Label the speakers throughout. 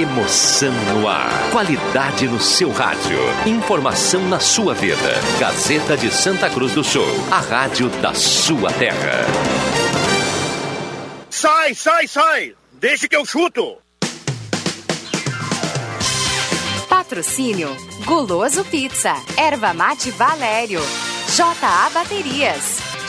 Speaker 1: Emoção no ar. Qualidade no seu rádio. Informação na sua vida. Gazeta de Santa Cruz do Sul. A rádio da sua terra.
Speaker 2: Sai, sai, sai! Deixa que eu chuto!
Speaker 3: Patrocínio Guloso Pizza, Erva Mate Valério, JA Baterias,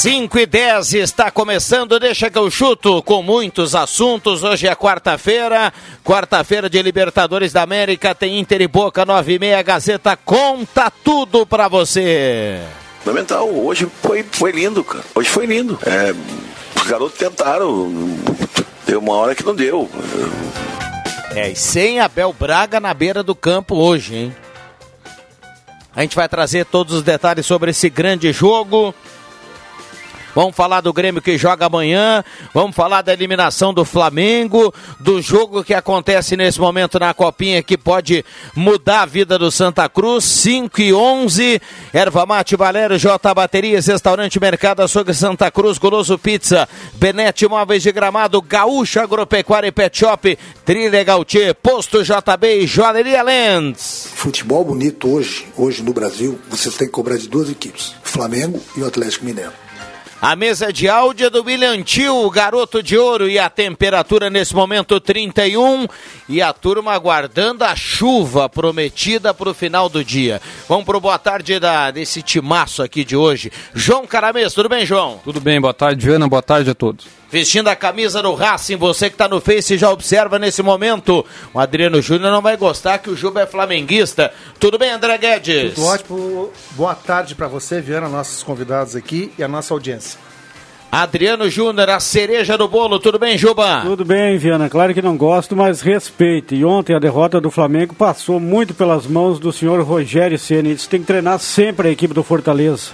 Speaker 4: 5 e 10 está começando, deixa que eu chuto com muitos assuntos. Hoje é quarta-feira, quarta-feira de Libertadores da América, tem Inter e Boca 9 e meia, Gazeta conta tudo pra você.
Speaker 5: Fundamental, hoje foi, foi lindo, cara. Hoje foi lindo. É, os garotos tentaram, deu uma hora que não deu.
Speaker 4: É, e sem Abel Braga na beira do campo hoje, hein? A gente vai trazer todos os detalhes sobre esse grande jogo. Vamos falar do Grêmio que joga amanhã. Vamos falar da eliminação do Flamengo, do jogo que acontece nesse momento na Copinha que pode mudar a vida do Santa Cruz. 5 e 11. Erva Mate Valério, J Baterias, Restaurante Mercado Açougue Santa Cruz, Goloso Pizza, Benete Móveis de Gramado, Gaúcha Agropecuária e Pet Shop, Trilha Gautier, Posto JB e Joalheria Lens.
Speaker 6: Futebol bonito hoje, hoje no Brasil, você tem que cobrar de duas equipes, Flamengo e o Atlético Mineiro.
Speaker 4: A mesa de áudio é do William Tio, garoto de ouro, e a temperatura nesse momento 31. E a turma aguardando a chuva prometida para o final do dia. Vamos para o boa tarde da, desse timaço aqui de hoje. João Caramês, tudo bem, João?
Speaker 7: Tudo bem, boa tarde, Ana, boa tarde a todos
Speaker 4: vestindo a camisa do Racing. Você que está no Face já observa nesse momento. O Adriano Júnior não vai gostar que o Juba é flamenguista. Tudo bem, André Guedes?
Speaker 8: Tudo ótimo. Boa tarde para você, Viana, nossos convidados aqui e a nossa audiência.
Speaker 4: Adriano Júnior, a cereja do bolo. Tudo bem, Juba?
Speaker 9: Tudo bem, Viana. Claro que não gosto, mas respeite. E ontem a derrota do Flamengo passou muito pelas mãos do senhor Rogério Ceni. Eles têm que treinar sempre a equipe do Fortaleza.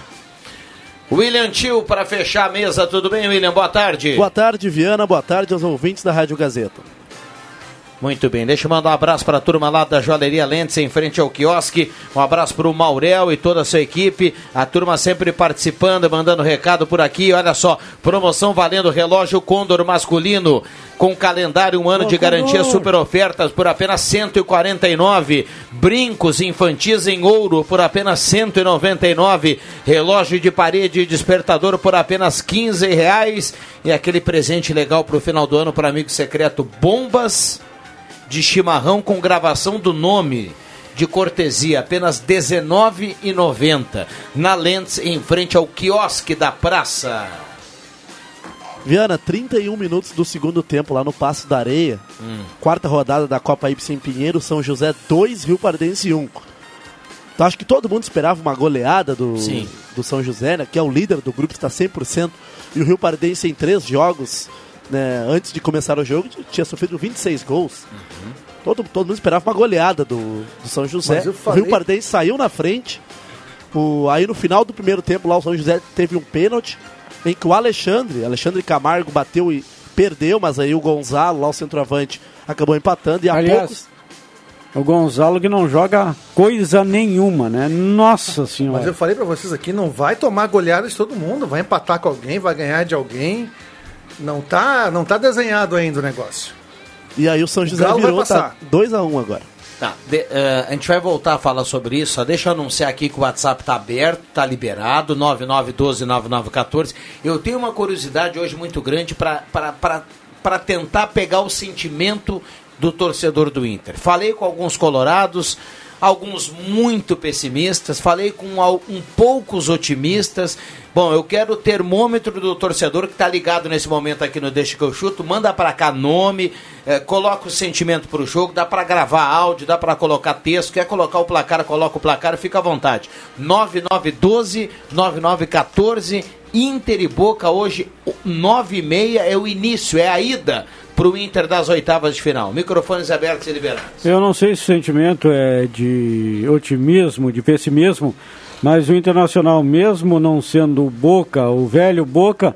Speaker 4: William Tio, para fechar a mesa, tudo bem, William? Boa tarde.
Speaker 10: Boa tarde, Viana. Boa tarde aos ouvintes da Rádio Gazeta.
Speaker 4: Muito bem, deixa eu mandar um abraço para a turma lá da Joalheria Lentes, em frente ao quiosque. Um abraço para o Maurel e toda a sua equipe. A turma sempre participando, mandando recado por aqui. Olha só, promoção valendo relógio Condor masculino com calendário um ano de garantia super ofertas por apenas 149, brincos infantis em ouro por apenas 199, relógio de parede e despertador por apenas 15 reais e aquele presente legal para o final do ano para amigo secreto bombas de chimarrão com gravação do nome de cortesia, apenas R$19,90 na Lentes em frente ao quiosque da praça.
Speaker 10: Viana, 31 minutos do segundo tempo lá no Passo da Areia. Hum. Quarta rodada da Copa Ibsen Pinheiro, São José 2, Rio Pardense 1. Então acho que todo mundo esperava uma goleada do, do São José, né, que é o líder do grupo, está 100%. E o Rio Pardense em três jogos, né, antes de começar o jogo, tinha sofrido 26 gols. Uhum. Todo, todo mundo esperava uma goleada do, do São José. Falei... O Rio Pardense saiu na frente. O, aí no final do primeiro tempo lá o São José teve um pênalti em que o Alexandre, Alexandre Camargo bateu e perdeu, mas aí o Gonzalo, lá o centroavante, acabou empatando e a
Speaker 9: Aliás,
Speaker 10: poucos...
Speaker 9: O Gonzalo que não joga coisa nenhuma, né? Nossa senhora.
Speaker 8: Mas eu falei para vocês aqui, não vai tomar goleada de todo mundo, vai empatar com alguém, vai ganhar de alguém. Não tá, não tá desenhado ainda o negócio.
Speaker 10: E aí o São José o virou, tá 2x1 um agora.
Speaker 4: Tá, de, uh, a gente vai voltar a falar sobre isso. Só deixa eu anunciar aqui que o WhatsApp está aberto, está liberado, 99129914. Eu tenho uma curiosidade hoje muito grande para tentar pegar o sentimento do torcedor do Inter. Falei com alguns colorados, alguns muito pessimistas, falei com um poucos otimistas. Bom, eu quero o termômetro do torcedor que está ligado nesse momento aqui no Deixa que eu chuto. Manda para cá nome, é, coloca o sentimento para o jogo, dá para gravar áudio, dá para colocar texto. Quer colocar o placar, coloca o placar, fica à vontade. 9912 9914 Inter e Boca hoje 9 e meia é o início, é a ida para o Inter das oitavas de final? Microfones abertos e liberados.
Speaker 9: Eu não sei se o sentimento é de otimismo, de pessimismo, mas o Internacional, mesmo não sendo o Boca, o velho Boca,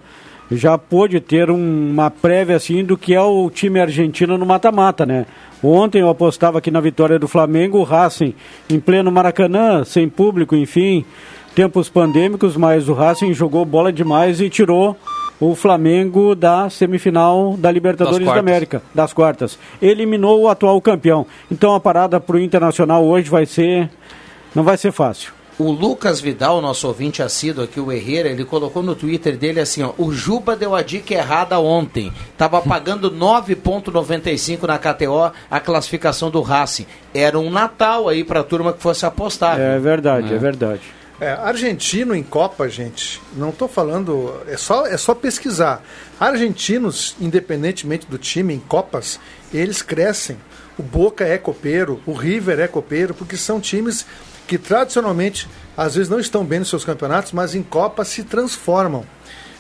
Speaker 9: já pôde ter um, uma prévia assim do que é o time argentino no mata-mata, né? Ontem eu apostava aqui na vitória do Flamengo, o Racing em pleno Maracanã, sem público, enfim, tempos pandêmicos, mas o Racing jogou bola demais e tirou o Flamengo da semifinal da Libertadores da América, das quartas. Eliminou o atual campeão. Então a parada para o Internacional hoje vai ser. não vai ser fácil.
Speaker 4: O Lucas Vidal, nosso ouvinte assíduo aqui, o Herrera, ele colocou no Twitter dele assim, ó, o Juba deu a dica errada ontem. Tava pagando 9.95 na KTO a classificação do Racing. Era um Natal aí pra turma que fosse apostar.
Speaker 9: É verdade, é, é verdade.
Speaker 8: É, argentino em Copa, gente, não estou falando, é só, é só pesquisar. Argentinos, independentemente do time em Copas, eles crescem. O Boca é copeiro, o River é copeiro, porque são times que tradicionalmente às vezes não estão bem nos seus campeonatos, mas em Copa se transformam.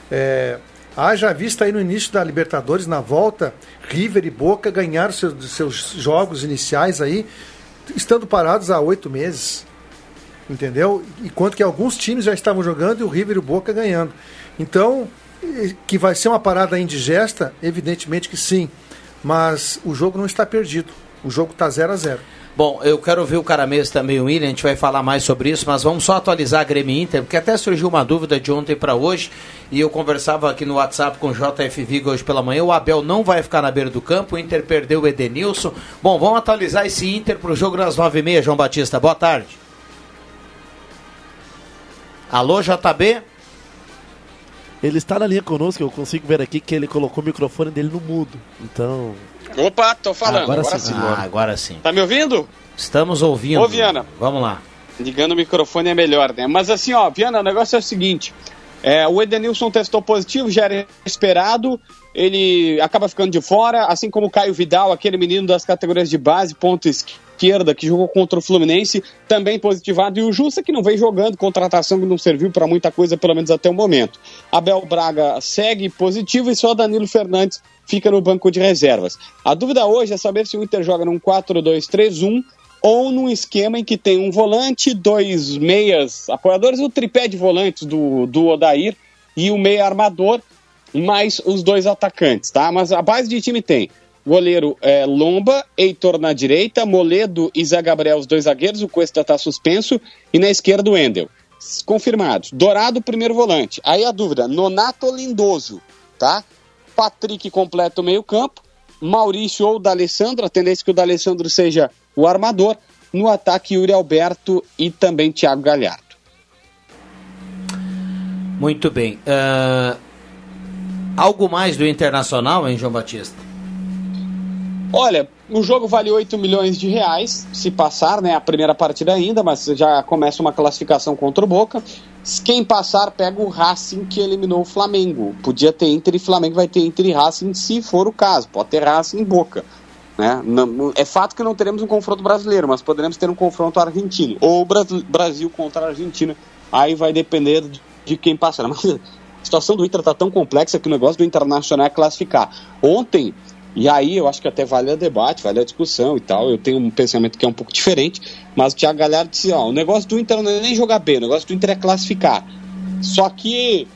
Speaker 8: É, haja vista aí no início da Libertadores, na volta, River e Boca ganharam seus, seus jogos iniciais aí, estando parados há oito meses. Entendeu? Enquanto que alguns times já estavam jogando e o River e o Boca ganhando. Então, que vai ser uma parada indigesta, evidentemente que sim. Mas o jogo não está perdido. O jogo está 0 a 0
Speaker 4: Bom, eu quero ver o Caramês também, o William, a gente vai falar mais sobre isso, mas vamos só atualizar a Grêmio Inter, porque até surgiu uma dúvida de ontem para hoje, e eu conversava aqui no WhatsApp com o JF Vigo hoje pela manhã, o Abel não vai ficar na beira do campo, o Inter perdeu o Edenilson. Bom, vamos atualizar esse Inter para o jogo nas nove e meia, João Batista. Boa tarde. Alô, JB?
Speaker 10: Ele está na linha conosco, eu consigo ver aqui que ele colocou o microfone dele no mudo. Então.
Speaker 11: Opa, tô falando.
Speaker 4: Agora, agora sim. Ah, agora sim.
Speaker 11: Tá me ouvindo?
Speaker 4: Estamos ouvindo.
Speaker 11: Ô, Viana.
Speaker 4: Vamos lá.
Speaker 11: Ligando o microfone é melhor, né? Mas assim, ó, Viana, o negócio é o seguinte. É, o Edenilson testou positivo, já era esperado. Ele acaba ficando de fora, assim como o Caio Vidal, aquele menino das categorias de base, ponto esquerda, que jogou contra o Fluminense, também positivado. E o Justa, que não vem jogando, contratação que não serviu para muita coisa, pelo menos até o momento. Abel Braga segue positivo e só Danilo Fernandes fica no banco de reservas. A dúvida hoje é saber se o Inter joga num 4-2-3-1 ou num esquema em que tem um volante, dois meias apoiadores, o tripé de volantes do, do Odair e o meia armador, mais os dois atacantes, tá? Mas a base de time tem goleiro é, Lomba, Heitor na direita, Moledo e Zé Gabriel, os dois zagueiros, o Cuesta está suspenso, e na esquerda o Endel. Confirmados. Dourado, primeiro volante. Aí a dúvida, Nonato Lindoso, tá? Patrick completa o meio campo, Maurício ou D'Alessandro, a tendência é que o D'Alessandro seja o armador. No ataque, Yuri Alberto e também Thiago Galhardo.
Speaker 4: Muito bem. Uh, algo mais do Internacional, hein, João Batista?
Speaker 11: Olha, o jogo vale 8 milhões de reais, se passar, né? A primeira partida ainda, mas já começa uma classificação contra o Boca. Quem passar pega o Racing que eliminou o Flamengo. Podia ter Inter e Flamengo, vai ter Inter e Racing se for o caso. Pode ter Racing em Boca. Né? Não, é fato que não teremos um confronto brasileiro, mas poderemos ter um confronto argentino. Ou Brasil contra a Argentina. Aí vai depender de quem passar. Mas a situação do Inter está tão complexa que o negócio do Internacional é classificar. Ontem, e aí eu acho que até vale o debate, vale a discussão e tal. Eu tenho um pensamento que é um pouco diferente, mas o Thiago Galhardo disse: ó, o negócio do Inter não é nem jogar bem, o negócio do Inter é classificar. Só que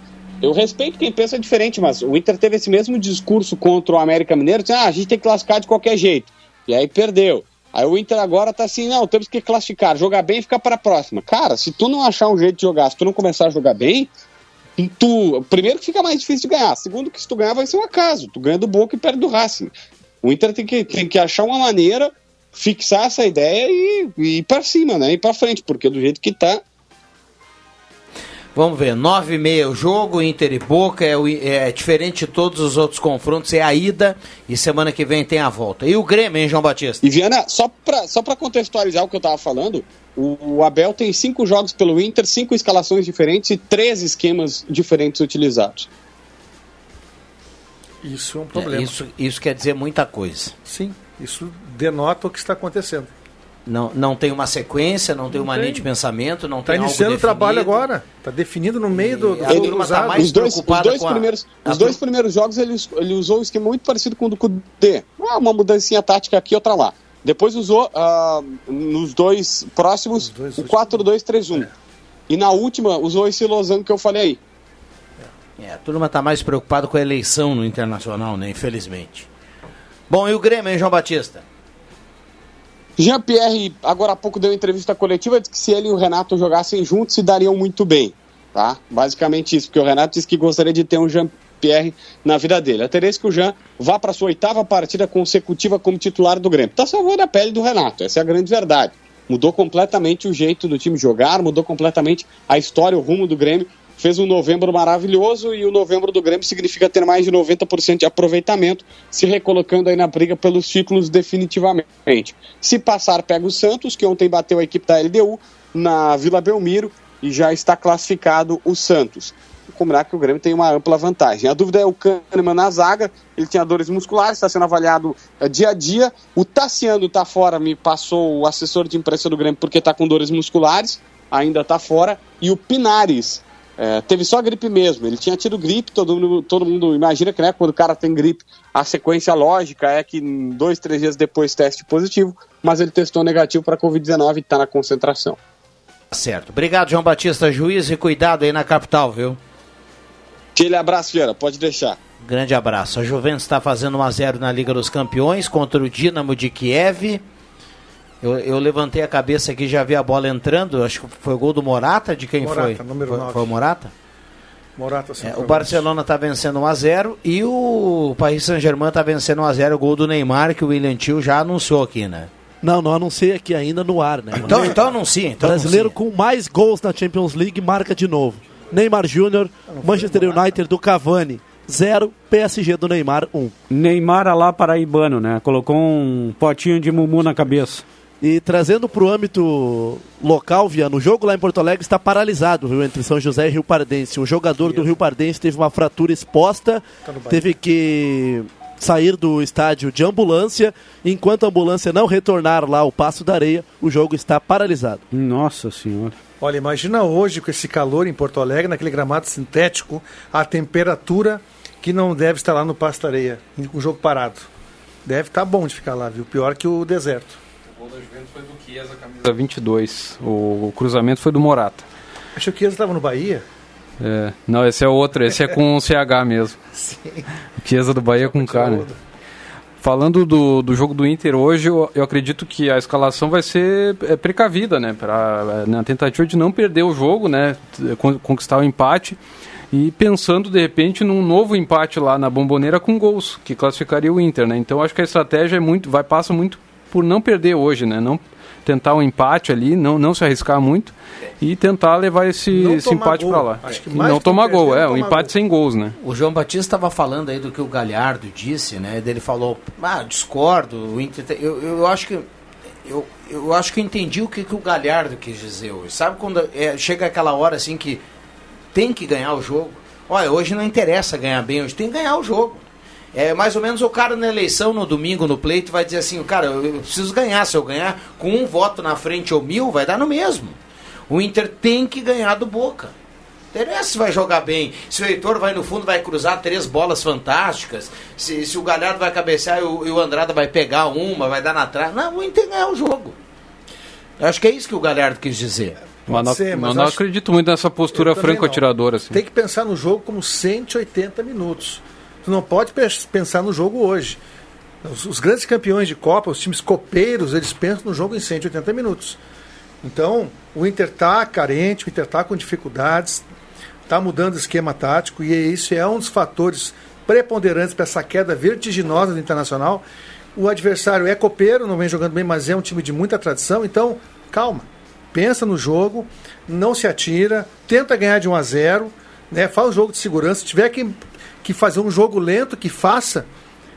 Speaker 11: eu respeito quem pensa diferente, mas o Inter teve esse mesmo discurso contra o América Mineiro, dizendo, ah, a gente tem que classificar de qualquer jeito. E aí perdeu. Aí o Inter agora tá assim, não, temos que classificar, jogar bem e ficar para a próxima. Cara, se tu não achar um jeito de jogar, se tu não começar a jogar bem, tu, primeiro que fica mais difícil de ganhar, segundo que se tu ganhar vai ser um acaso, tu ganha do Boca e perde do Racing. O Inter tem que, tem que achar uma maneira, fixar essa ideia e, e ir para cima, né? Ir para frente, porque do jeito que tá,
Speaker 4: Vamos ver, 9 e meia o jogo, Inter e Boca, é, é, diferente de todos os outros confrontos, é a ida e semana que vem tem a volta. E o Grêmio, hein, João Batista?
Speaker 11: E Viana, só para só contextualizar o que eu estava falando, o, o, Abel tem cinco jogos pelo Inter, cinco escalações diferentes e três esquemas diferentes utilizados.
Speaker 8: Isso é um problema.
Speaker 4: É, isso, isso quer dizer muita coisa.
Speaker 8: Sim, isso denota o que está acontecendo.
Speaker 4: Não, não tem uma sequência, não tem uma
Speaker 8: tem.
Speaker 4: linha de pensamento, não
Speaker 8: Está
Speaker 4: tem algo
Speaker 8: iniciando o trabalho
Speaker 4: definido.
Speaker 8: agora. Está definido no meio do, do
Speaker 4: a turma tá mais
Speaker 11: os dois, os dois primeiros,
Speaker 4: a
Speaker 11: os dois primeiros jogos ele, ele usou um esquema muito parecido com o do Kudê. Ah, uma mudancinha tática aqui, outra lá. Depois usou ah, nos dois próximos
Speaker 8: dois
Speaker 11: o
Speaker 8: últimos.
Speaker 11: 4-2-3-1. E na última usou esse losango que eu falei aí.
Speaker 4: É, a turma está mais preocupada com a eleição no Internacional, né? Infelizmente. Bom, e o Grêmio, hein, João Batista?
Speaker 11: Jean-Pierre, agora há pouco deu entrevista coletiva, disse que se ele e o Renato jogassem juntos, se dariam muito bem. Tá? Basicamente isso, porque o Renato disse que gostaria de ter um Jean-Pierre na vida dele. A é que o Jean vá para sua oitava partida consecutiva como titular do Grêmio. Está salvando a pele do Renato, essa é a grande verdade. Mudou completamente o jeito do time jogar, mudou completamente a história, o rumo do Grêmio. Fez um novembro maravilhoso e o novembro do Grêmio significa ter mais de 90% de aproveitamento, se recolocando aí na briga pelos títulos definitivamente. Se passar, pega o Santos, que ontem bateu a equipe da LDU na Vila Belmiro e já está classificado o Santos. Combinar que o Grêmio tem uma ampla vantagem. A dúvida é o Kahneman na zaga, ele tinha dores musculares, está sendo avaliado eh, dia a dia. O Tassiano está fora, me passou o assessor de imprensa do Grêmio porque está com dores musculares, ainda está fora. E o Pinares é, teve só gripe mesmo. Ele tinha tido gripe, todo mundo, todo mundo imagina que né, quando o cara tem gripe, a sequência lógica é que dois, três dias depois teste positivo, mas ele testou negativo para Covid-19 e está na concentração.
Speaker 4: Certo. Obrigado, João Batista. Juiz e cuidado aí na capital, viu?
Speaker 11: Aquele abraço, Vieira, pode deixar.
Speaker 4: Grande abraço. A Juventus está fazendo 1x0 na Liga dos Campeões contra o Dinamo de Kiev. Eu, eu levantei a cabeça aqui já vi a bola entrando. Acho que foi o gol do Morata. De quem
Speaker 8: Morata,
Speaker 4: foi?
Speaker 8: número
Speaker 4: foi,
Speaker 8: nove.
Speaker 4: foi o Morata?
Speaker 8: Morata
Speaker 4: É, o. Barcelona está vencendo 1x0 e o Paris Saint-Germain está vencendo 1x0. O gol do Neymar, que o William Tio já anunciou aqui, né?
Speaker 10: Não, não anunciei aqui ainda no ar, né?
Speaker 4: Então, então anuncia. Então
Speaker 10: Brasileiro
Speaker 4: anuncia.
Speaker 10: com mais gols na Champions League marca de novo. Neymar Júnior, Manchester United do Cavani, 0, PSG do Neymar, 1.
Speaker 9: Neymar lá paraibano, né? Colocou um potinho de mumu na cabeça.
Speaker 10: E trazendo para o âmbito local, Viano, o jogo lá em Porto Alegre está paralisado, viu, entre São José e Rio Pardense. Um jogador do Rio Pardense teve uma fratura exposta,
Speaker 8: Tá
Speaker 10: teve que sair do estádio de ambulância. Enquanto a ambulância não retornar lá ao Passo da Areia, o jogo está paralisado.
Speaker 9: Nossa senhora.
Speaker 8: Olha, imagina hoje com esse calor em Porto Alegre, naquele gramado sintético, a temperatura que não deve estar lá no Pasto Areia, com o jogo parado. Deve estar bom de ficar lá, viu? Pior que o deserto.
Speaker 7: O gol da Juventus foi do Chiesa, camisa 22. O, o cruzamento foi do Morata.
Speaker 8: Achei que eles estavam no Bahia.
Speaker 7: É, não, esse é outro, esse é com CH mesmo.
Speaker 8: Sim.
Speaker 7: O Chiesa do Bahia com K, né? Falando do, do jogo do Inter hoje, eu, eu acredito que a escalação vai ser é, precavida, né? Pra, é, na tentativa de não perder o jogo, né? Conquistar o empate. E pensando, de repente, num novo empate lá na bomboneira com gols, que classificaria o Inter, né? Então acho que a estratégia é muito, vai passa muito por não perder hoje, né? Não tentar um empate ali, não, não se arriscar muito e tentar levar esse, esse empate para lá.
Speaker 8: Acho que
Speaker 7: E
Speaker 8: mais
Speaker 7: não
Speaker 8: que
Speaker 7: tomar gol,
Speaker 8: não
Speaker 7: é, um empate
Speaker 8: gol.
Speaker 7: sem gols, né?
Speaker 4: O João Batista estava falando aí do que o Galhardo disse, né? Ele falou, ah, discordo, o Inter tem- eu, eu acho que eu, eu acho que eu entendi o que, que o Galhardo quis dizer hoje. Sabe quando é, chega aquela hora assim que tem que ganhar o jogo? Olha, hoje não interessa ganhar bem, hoje tem que ganhar o jogo. É mais ou menos o cara na eleição no domingo no pleito vai dizer assim, cara, eu, eu preciso ganhar, se eu ganhar com um voto na frente ou mil, vai dar no mesmo. O Inter tem que ganhar do Boca. Interessa se vai jogar bem. Se o Heitor vai no fundo, vai cruzar três bolas fantásticas. Se, se o Galhardo vai cabecear e o, e o Andrada vai pegar uma, vai dar na trave. Não, o Inter ganhar o jogo. Eu acho que é isso que o Galhardo quis dizer.
Speaker 7: Mas não,
Speaker 8: ser, mas
Speaker 7: mas não
Speaker 8: acho-
Speaker 7: acredito muito nessa postura franco-atiradora. Assim.
Speaker 8: Tem que pensar no jogo como 180 minutos. Tu não pode pe- pensar no jogo hoje. Os, os grandes campeões de Copa, os times copeiros, eles pensam no jogo em 180 minutos. Então, o Inter está carente, o Inter está com dificuldades, está mudando o esquema tático e isso é um dos fatores preponderantes para essa queda vertiginosa do Internacional. O adversário é copeiro, não vem jogando bem, mas é um time de muita tradição, então calma. Pensa no jogo, não se atira, tenta ganhar de 1 a 0, né? Faz um jogo de segurança, se tiver que, que fazer um jogo lento, que faça,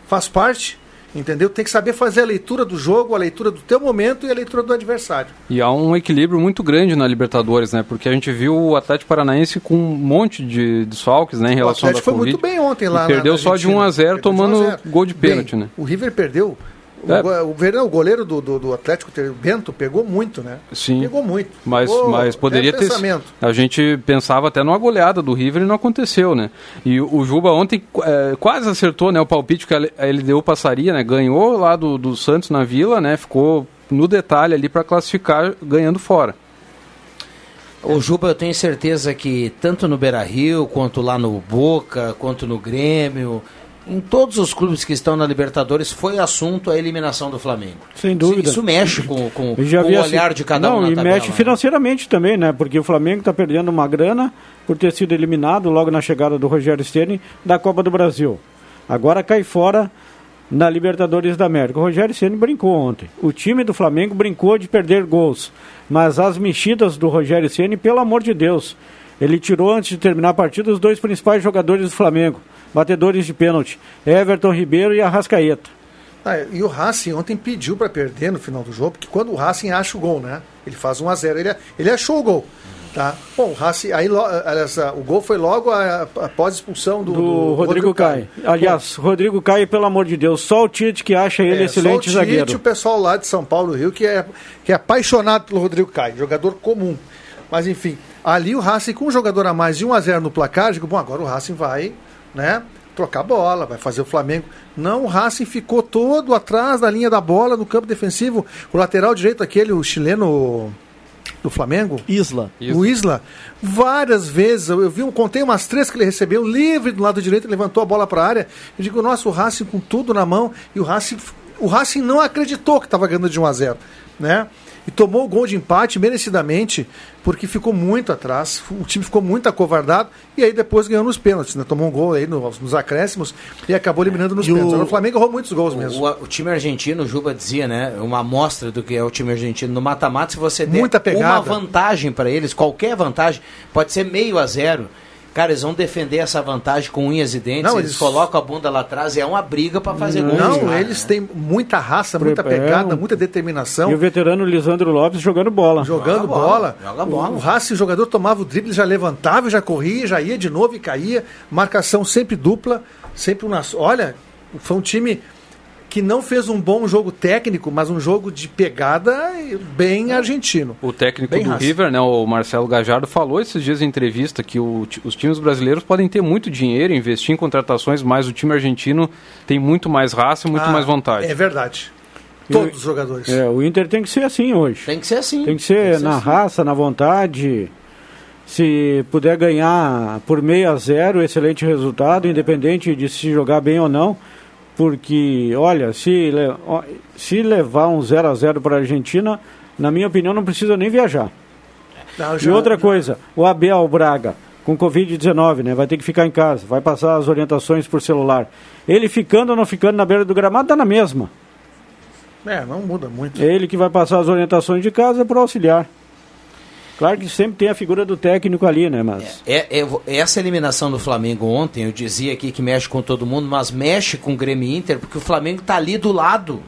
Speaker 8: faz parte, entendeu? Tem que saber fazer a leitura do jogo, a leitura do teu momento e a leitura do adversário.
Speaker 7: E há um equilíbrio muito grande na Libertadores, né? Porque a gente viu o Atlético Paranaense com um monte de desfalques, né? Em
Speaker 8: O
Speaker 7: relação
Speaker 8: Atlético
Speaker 7: da
Speaker 8: foi
Speaker 7: Covid.
Speaker 8: muito bem ontem lá na-
Speaker 7: perdeu
Speaker 8: na
Speaker 7: só de
Speaker 8: Argentina.
Speaker 7: 1 a 0
Speaker 8: Perdeu de 1 a
Speaker 7: tomando
Speaker 8: 0.
Speaker 7: gol de pênalti,
Speaker 8: Bem,
Speaker 7: né?
Speaker 8: O River perdeu O,
Speaker 7: É.
Speaker 8: o, Verão, o goleiro do, do, do Atlético, o Bento, pegou muito, né?
Speaker 7: Sim.
Speaker 8: Pegou muito.
Speaker 7: Mas,
Speaker 8: Pegou-
Speaker 7: mas poderia
Speaker 8: é
Speaker 7: ter.
Speaker 8: pensamento.
Speaker 7: A gente pensava até numa goleada do River e não aconteceu, né? E o o Juba ontem é, quase acertou né, o palpite que a LDU passaria, né? Ganhou lá do, do Santos na Vila, né? Ficou no detalhe ali para classificar ganhando fora.
Speaker 4: O Juba, eu tenho certeza que tanto no Beira Rio, quanto lá no Boca, quanto no Grêmio, em todos os clubes que estão na Libertadores, foi assunto a eliminação do Flamengo.
Speaker 9: Sem dúvida.
Speaker 4: Isso, mexe com, com, com o
Speaker 9: assim-
Speaker 4: olhar de cada
Speaker 9: não,
Speaker 4: um na
Speaker 9: e
Speaker 4: tabela.
Speaker 9: mexe
Speaker 4: né?
Speaker 9: financeiramente também, né? Porque o Flamengo está perdendo uma grana por ter sido eliminado logo na chegada do Rogério Ceni da Copa do Brasil. Agora cai fora na Libertadores da América. O Rogério Ceni brincou ontem. O time do Flamengo brincou de perder gols, mas as mexidas do Rogério Ceni, pelo amor de Deus, ele tirou antes de terminar a partida os dois principais jogadores do Flamengo, batedores de pênalti, Everton Ribeiro e Arrascaeta.
Speaker 8: Ah, e o Racing ontem pediu para perder no final do jogo, porque quando o Racing acha o gol, né? Ele faz 1 a 0 ele, ele achou o gol. Tá? Bom, o Racing, aí lo- aliás, ah, o gol foi logo após a expulsão do,
Speaker 9: do, Rodrigo, Caio. Aliás, Rodrigo Caio, pelo amor de Deus, só o Tite que acha ele
Speaker 8: É,
Speaker 9: excelente
Speaker 8: só o Tite,
Speaker 9: zagueiro.
Speaker 8: o pessoal lá de São Paulo, Rio, que é, que é apaixonado pelo Rodrigo Caio, jogador comum. Mas enfim, ali o Racing com um jogador a mais de 1 a 0 no placar, digo, bom, agora o Racing vai, né, trocar bola, vai fazer o Flamengo. Não, o Racing ficou todo atrás da linha da bola no campo defensivo. O lateral direito aquele, o chileno do Flamengo,
Speaker 10: Isla.
Speaker 8: o Isla, várias vezes, eu, vi, um- contei umas três que ele recebeu, livre do lado direito, levantou a bola para a área. Eu digo, nossa, o Racing com tudo na mão, e o Racing, o Racing não acreditou que estava ganhando de 1 a 0 né? E tomou o gol de empate merecidamente, porque ficou muito atrás, o time ficou muito acovardado, e aí depois ganhou nos pênaltis, né? Tomou um gol aí nos, nos acréscimos e acabou eliminando nos
Speaker 4: E o-
Speaker 8: pênaltis. Agora, O Flamengo errou muitos gols mesmo.
Speaker 4: O, o time argentino, o Juba dizia, né? Uma amostra do que é o time argentino no mata-mata, se você der
Speaker 8: Muita pegada.
Speaker 4: uma vantagem para eles, qualquer vantagem, pode ser meio a zero. Cara, eles vão defender essa vantagem com unhas e dentes,
Speaker 8: Não,
Speaker 4: eles...
Speaker 8: eles-
Speaker 4: colocam a bunda lá atrás e é uma briga para fazer gol.
Speaker 8: Não,
Speaker 4: cara,
Speaker 8: eles
Speaker 4: né?
Speaker 8: têm muita raça, muita
Speaker 9: é,
Speaker 8: pegada,
Speaker 9: um-
Speaker 8: muita determinação.
Speaker 9: E o veterano Lisandro Lopes jogando bola.
Speaker 8: Jogando
Speaker 4: Joga
Speaker 8: bola.
Speaker 4: bola, joga bola.
Speaker 8: O, o Racing, o jogador tomava o drible, já levantava, já corria, já ia de novo e caía. Marcação sempre dupla, sempre um nas... Olha, foi um time que não fez um bom jogo técnico, mas um jogo de pegada bem argentino.
Speaker 7: O técnico
Speaker 8: Bem
Speaker 7: do
Speaker 8: raça.
Speaker 7: River, né, o Marcelo Gajardo, falou esses dias em entrevista que o os times brasileiros podem ter muito dinheiro, investir em contratações, mas o time argentino tem muito mais raça e muito
Speaker 8: Ah,
Speaker 7: mais vontade.
Speaker 8: É verdade. Todos os jogadores.
Speaker 9: É, o Inter tem que ser assim hoje.
Speaker 4: Tem que ser assim.
Speaker 9: Tem que ser na
Speaker 4: assim.
Speaker 9: raça, na vontade. Se puder ganhar por meio a zero, excelente resultado, independente de se jogar bem ou não. Porque, olha, se, se levar um 0 a 0 para a Argentina, na minha opinião, não precisa nem viajar.
Speaker 8: Não,
Speaker 9: E
Speaker 8: já-
Speaker 9: outra coisa, o Abel Braga, com Covid-19, né? Vai ter que ficar em casa, vai passar as orientações por celular. Ele ficando ou não ficando na beira do gramado, dá na mesma.
Speaker 8: É, não muda muito.
Speaker 9: É ele que vai passar as orientações de casa para o auxiliar. Claro que sempre tem a figura do técnico ali, né? Mas
Speaker 4: É, é- essa eliminação do Flamengo ontem, eu dizia aqui que mexe com todo mundo, mas mexe com o Grêmio Inter, porque o Flamengo está ali do lado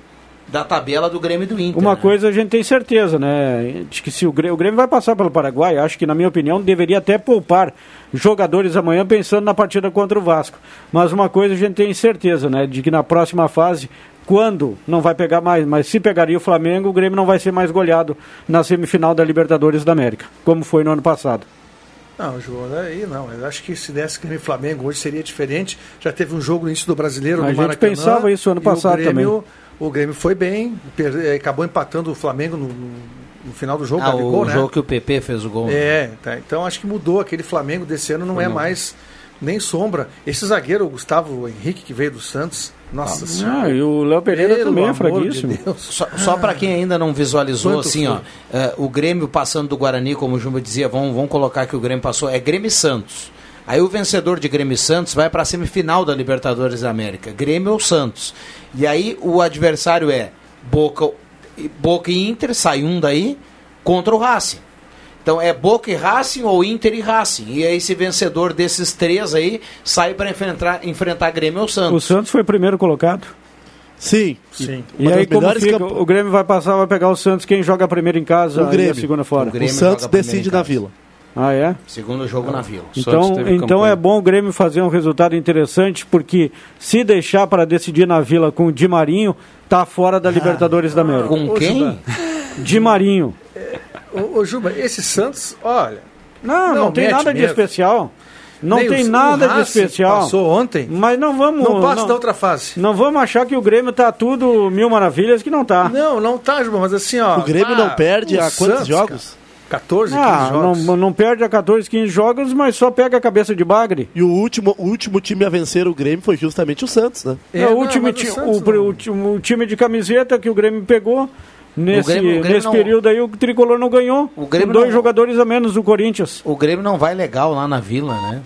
Speaker 4: da tabela do Grêmio e do Inter.
Speaker 9: uma
Speaker 4: né?
Speaker 9: coisa a gente tem certeza, né? De que se o Grêmio, o Grêmio vai passar pelo Paraguai, acho que, na minha opinião, deveria até poupar jogadores amanhã pensando na partida contra o Vasco. Mas uma coisa a gente tem certeza, né? De que na próxima fase, quando não vai pegar mais, mas se pegaria o Flamengo, o Grêmio não vai ser mais goleado na semifinal da Libertadores da América, como foi no ano passado.
Speaker 8: Não, João, aí não. Eu acho que se desse Grêmio e Flamengo hoje seria diferente. Já teve um jogo no início do brasileiro
Speaker 9: A
Speaker 8: no
Speaker 9: gente
Speaker 8: Maracanã.
Speaker 9: pensava isso ano passado
Speaker 8: o Grêmio,
Speaker 9: também.
Speaker 8: O Grêmio foi bem, eh, acabou empatando o Flamengo no, no- final do jogo.
Speaker 4: Ah, o
Speaker 8: né?
Speaker 4: jogo que o PP fez o gol. né?
Speaker 8: É, tá. então acho que mudou. Aquele Flamengo desse ano não
Speaker 4: Foi
Speaker 8: é
Speaker 4: não.
Speaker 8: mais nem sombra. Esse zagueiro, o Gustavo Henrique, que veio do Santos, nossa
Speaker 9: Ah,
Speaker 8: senhora.
Speaker 9: e o Léo Pereira
Speaker 8: Pelo
Speaker 9: também é fraguíssimo.
Speaker 8: de.
Speaker 4: Só, só para quem ainda não visualizou,
Speaker 8: Quanto
Speaker 4: assim,
Speaker 8: foi?
Speaker 4: ó, é, o Grêmio passando do Guarani, como o Jumba dizia, vamos, vamos colocar que o Grêmio passou, é Grêmio e Santos. Aí o vencedor de Grêmio e Santos vai para a semifinal da Libertadores da América, Grêmio ou Santos. E aí o adversário é Boca, Boca e Inter, sai um daí, contra o Racing. Então é Boca e Racing ou Inter e Racing. E aí esse vencedor desses três aí sai para enfrentar, enfrentar Grêmio ou Santos.
Speaker 9: O Santos foi o primeiro colocado.
Speaker 10: Sim.
Speaker 8: Sim.
Speaker 9: E
Speaker 10: Uma
Speaker 9: aí como fica?
Speaker 10: camp-
Speaker 9: O Grêmio vai passar, vai pegar o Santos, quem joga primeiro em casa
Speaker 10: O Grêmio.
Speaker 9: e a segunda fora.
Speaker 4: O Grêmio
Speaker 10: o Santos decide na. Vila.
Speaker 9: Ah, é?
Speaker 4: Segundo jogo na Vila.
Speaker 9: Então, então é bom o Grêmio fazer um resultado interessante, porque se deixar para decidir na Vila com o Di Marinho, tá fora da Libertadores da América.
Speaker 4: Com quem?
Speaker 9: Di Marinho.
Speaker 8: Ô, ô, Juba, esse Santos, olha.
Speaker 9: Não, não, tem
Speaker 8: mete
Speaker 9: nada de
Speaker 8: mesmo.
Speaker 9: especial. Não
Speaker 8: Nem
Speaker 9: tem
Speaker 8: o- o
Speaker 9: nada de
Speaker 8: Racing
Speaker 9: especial.
Speaker 8: Passou ontem.
Speaker 9: Mas não vamos.
Speaker 8: Não passa da outra fase.
Speaker 9: Não vamos achar que o Grêmio tá tudo mil maravilhas que não tá.
Speaker 8: Não, não tá, Juba, mas assim, ó.
Speaker 10: O Grêmio não perde
Speaker 8: o
Speaker 10: há quantos
Speaker 8: Santos,
Speaker 10: jogos?
Speaker 8: cara, 14, 15
Speaker 9: Ah,
Speaker 8: jogos.
Speaker 9: não, não perde a 14, 15 jogos, mas só pega a cabeça de bagre.
Speaker 10: E o último, o último time a vencer o Grêmio foi justamente o Santos, né?
Speaker 9: É, o, último ti- o, o ti- o time de camiseta que o Grêmio pegou. Nesse,
Speaker 4: Grêmio- o Grêmio
Speaker 9: nesse
Speaker 4: não-
Speaker 9: período aí o Tricolor não ganhou.
Speaker 4: O Grêmio
Speaker 9: com dois
Speaker 4: não-
Speaker 9: jogadores a menos do Corinthians.
Speaker 4: O Grêmio não vai legal lá na Vila, né?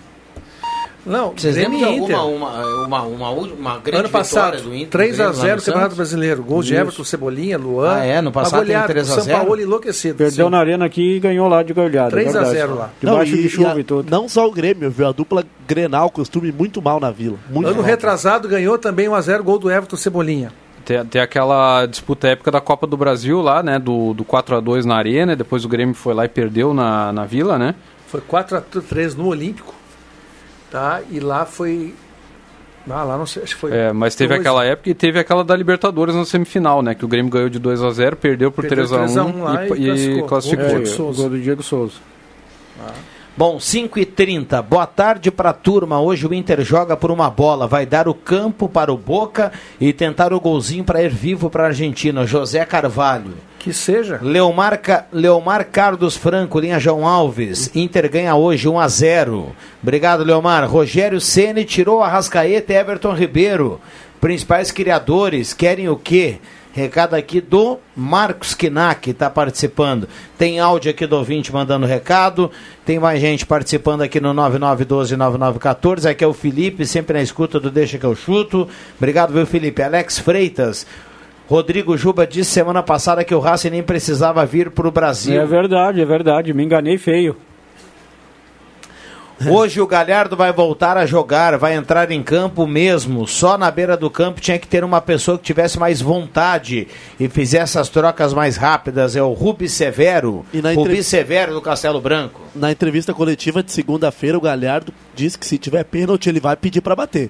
Speaker 8: Não,
Speaker 4: Vocês
Speaker 8: Grêmio
Speaker 4: lembram de
Speaker 8: e Inter.
Speaker 4: alguma uma, uma, uma, uma grande
Speaker 8: Ano passado,
Speaker 4: vitória do Inter?
Speaker 8: 3
Speaker 4: do
Speaker 8: a
Speaker 4: Grêmio lá
Speaker 8: 0
Speaker 4: no
Speaker 8: Campeonato? Brasileiro. Gols de. Everton, Cebolinha, Luan.
Speaker 4: Ah, é? No passado
Speaker 8: goleada,
Speaker 4: teve 3 a
Speaker 8: o São
Speaker 4: 0?
Speaker 8: Paulo enlouquecido.
Speaker 9: Perdeu
Speaker 8: sim.
Speaker 9: na arena aqui e ganhou lá de goleada.
Speaker 8: 3 a
Speaker 9: verdade.
Speaker 8: 0 lá.
Speaker 9: Debaixo
Speaker 10: Não, e-
Speaker 9: de chuva
Speaker 10: e
Speaker 9: e,
Speaker 10: a-
Speaker 9: tudo.
Speaker 10: Não só o Grêmio, viu? A dupla Grenal costume muito mal na Vila. Muito
Speaker 8: Ano
Speaker 10: mal.
Speaker 8: retrasado ganhou também 1x0 gol do Everton Cebolinha.
Speaker 7: Tem, tem aquela disputa épica da Copa do Brasil lá, né? Do, do 4x2 na Arena, depois o Grêmio foi lá e perdeu na, na Vila, né?
Speaker 8: Foi 4x3 no Olímpico. Tá? E lá foi. Ah, lá não sei, acho que foi.
Speaker 7: É, mas teve
Speaker 8: dois.
Speaker 7: aquela época e teve aquela da Libertadores na semifinal, né? Que o Grêmio ganhou de 2 a 0 perdeu por
Speaker 8: Perdeu
Speaker 7: 3 a 1
Speaker 8: 3 a 1 lá
Speaker 7: e,
Speaker 8: e
Speaker 7: e
Speaker 8: classificou.
Speaker 7: classificou.
Speaker 9: É,
Speaker 8: Diego
Speaker 9: o gol do Diego Souza.
Speaker 4: Bom, 5 e 30 Boa tarde para a turma. Hoje o Inter joga por uma bola. Vai dar o campo para o Boca e tentar o golzinho para ir vivo para a Argentina. José Carvalho.
Speaker 8: Que seja.
Speaker 4: Leomar, Leomar Carlos Franco, linha João Alves. Inter ganha hoje 1 a 0. Obrigado, Leomar. Rogério Ceni tirou a Rascaeta e Everton Ribeiro. Principais criadores querem o quê? Recado aqui do Marcos Kinak, que está participando. Tem áudio aqui do ouvinte mandando recado. Tem mais gente participando aqui no 9912-9914. Aqui é o Felipe, sempre na escuta do Deixa que eu chuto. Obrigado, viu, Felipe? Alex Freitas. Rodrigo Juba disse semana passada que o Racing nem precisava vir para o Brasil.
Speaker 9: É verdade, é verdade. Me enganei feio.
Speaker 4: Hoje o Galhardo vai voltar a jogar, vai entrar em campo mesmo. Só na beira do campo tinha que ter uma pessoa que tivesse mais vontade e fizesse as trocas mais rápidas. É o Rubi Severo.
Speaker 10: E na
Speaker 4: Rubi
Speaker 10: entrev-
Speaker 4: Severo do Castelo Branco.
Speaker 10: Na entrevista coletiva de segunda-feira, o Galhardo disse que se tiver pênalti, ele vai pedir pra bater.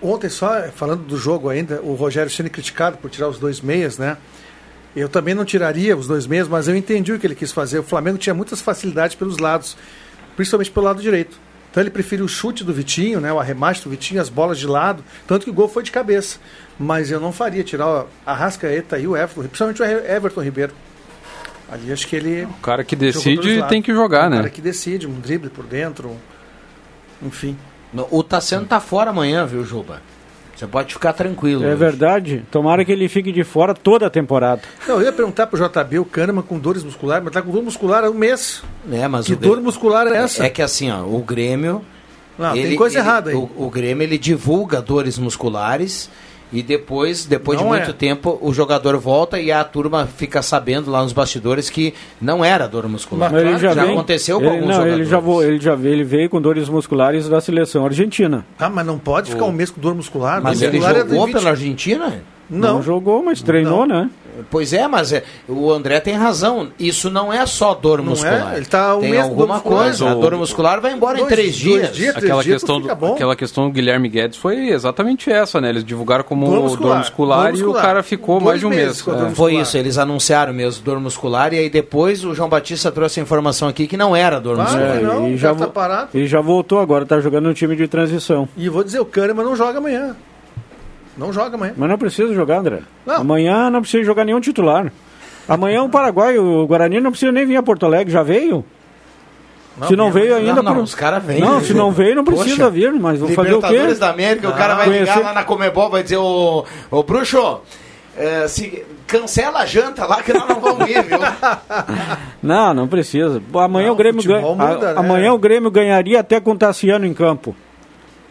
Speaker 8: Ontem, só falando do jogo ainda, o Rogério sendo criticado por tirar os dois meias, né? Eu também não tiraria os dois meias, mas eu entendi o que ele quis fazer. O Flamengo tinha muitas facilidades pelos lados, principalmente pelo lado direito. Então ele preferiu o chute do Vitinho, né? O arremate do Vitinho, as bolas de lado, tanto que o gol foi de cabeça. Mas eu não faria tirar a Rascaeta e o Everton, principalmente o Everton Ribeiro. Ali acho que ele.
Speaker 7: O cara que decide tem que jogar,
Speaker 8: O
Speaker 7: né?
Speaker 8: cara que decide, um drible por dentro, enfim.
Speaker 4: O Tassiano tá fora amanhã, viu, Juba? Você pode ficar tranquilo.
Speaker 9: É
Speaker 4: hoje.
Speaker 9: verdade. Tomara que ele fique de fora toda a temporada.
Speaker 8: Não, eu ia perguntar pro JB, o Kahneman com dores musculares, mas tá com dor muscular há um mês.
Speaker 4: É, mas
Speaker 8: que
Speaker 4: o
Speaker 8: dor
Speaker 4: Grêmio-
Speaker 8: muscular é essa?
Speaker 4: É que assim, ó, o Grêmio.
Speaker 8: Não, tem coisa errada aí.
Speaker 4: O, o Grêmio ele divulga dores musculares e depois, depois de
Speaker 8: Não
Speaker 4: muito
Speaker 8: é.
Speaker 4: tempo, o jogador volta e a turma fica sabendo lá nos bastidores que não era dor muscular.
Speaker 9: Mas ele já, vem-
Speaker 4: aconteceu com
Speaker 9: ele,
Speaker 4: alguns
Speaker 9: não,
Speaker 4: jogadores.
Speaker 9: ele já, vo- ele já veio, ele veio com dores musculares da seleção argentina.
Speaker 8: Ah, mas não pode ficar um mês com dor muscular.
Speaker 4: Mas
Speaker 8: dor
Speaker 4: ele
Speaker 8: muscular é de
Speaker 4: jogou
Speaker 8: 20.
Speaker 4: pela Argentina?
Speaker 9: Não, jogou, mas treinou, né?
Speaker 4: Pois é, mas é, o André tem razão. Isso não é só dor
Speaker 8: Não
Speaker 4: muscular.
Speaker 8: é? Ele tá um
Speaker 4: tem alguma
Speaker 8: muscular.
Speaker 4: coisa. A
Speaker 7: Mas o-
Speaker 4: dor muscular vai embora em
Speaker 8: Dois-
Speaker 4: três
Speaker 8: dois
Speaker 4: dias.
Speaker 8: dias, três
Speaker 7: Aquela
Speaker 8: dias,
Speaker 7: questão, do, aquela questão do Guilherme Guedes foi exatamente essa, né? Eles divulgaram como
Speaker 8: Dor
Speaker 7: dor
Speaker 8: muscular,
Speaker 7: muscular,
Speaker 8: dor
Speaker 7: e o
Speaker 8: muscular.
Speaker 7: cara ficou
Speaker 8: Dois
Speaker 7: mais de um mês.
Speaker 8: a
Speaker 7: É.
Speaker 4: Foi
Speaker 8: muscular.
Speaker 4: isso, eles anunciaram mesmo dor muscular e aí depois o João Batista trouxe a informação aqui que não era dor
Speaker 8: Claro
Speaker 4: muscular.
Speaker 8: que não,
Speaker 9: e já,
Speaker 8: tá parado.
Speaker 9: ele já voltou agora, tá jogando no time de transição.
Speaker 8: E vou dizer, o Kahneman não joga amanhã. Não joga amanhã.
Speaker 9: Mas não precisa jogar, André.
Speaker 8: Não.
Speaker 9: Amanhã não precisa jogar nenhum titular. Amanhã o Paraguai, o Guarani não precisa nem vir a Porto Alegre, já veio? se não veio ainda...
Speaker 4: Não, não,
Speaker 9: por-
Speaker 4: os caras vêm.
Speaker 9: Não, se não veio não precisa
Speaker 4: Poxa,
Speaker 9: vir, mas vou fazer o quê?
Speaker 4: Libertadores da América, o cara vai
Speaker 9: Conhecer-
Speaker 4: ligar lá na Comebol, vai dizer, ô, ô bruxo, é, se, cancela a janta lá que nós não vamos ir, viu?
Speaker 9: Não, não precisa. Amanhã
Speaker 8: Não,
Speaker 9: o Grêmio ganha.
Speaker 8: muda,
Speaker 9: a-
Speaker 8: né?
Speaker 9: Amanhã o Grêmio ganharia até com o Tassiano em campo.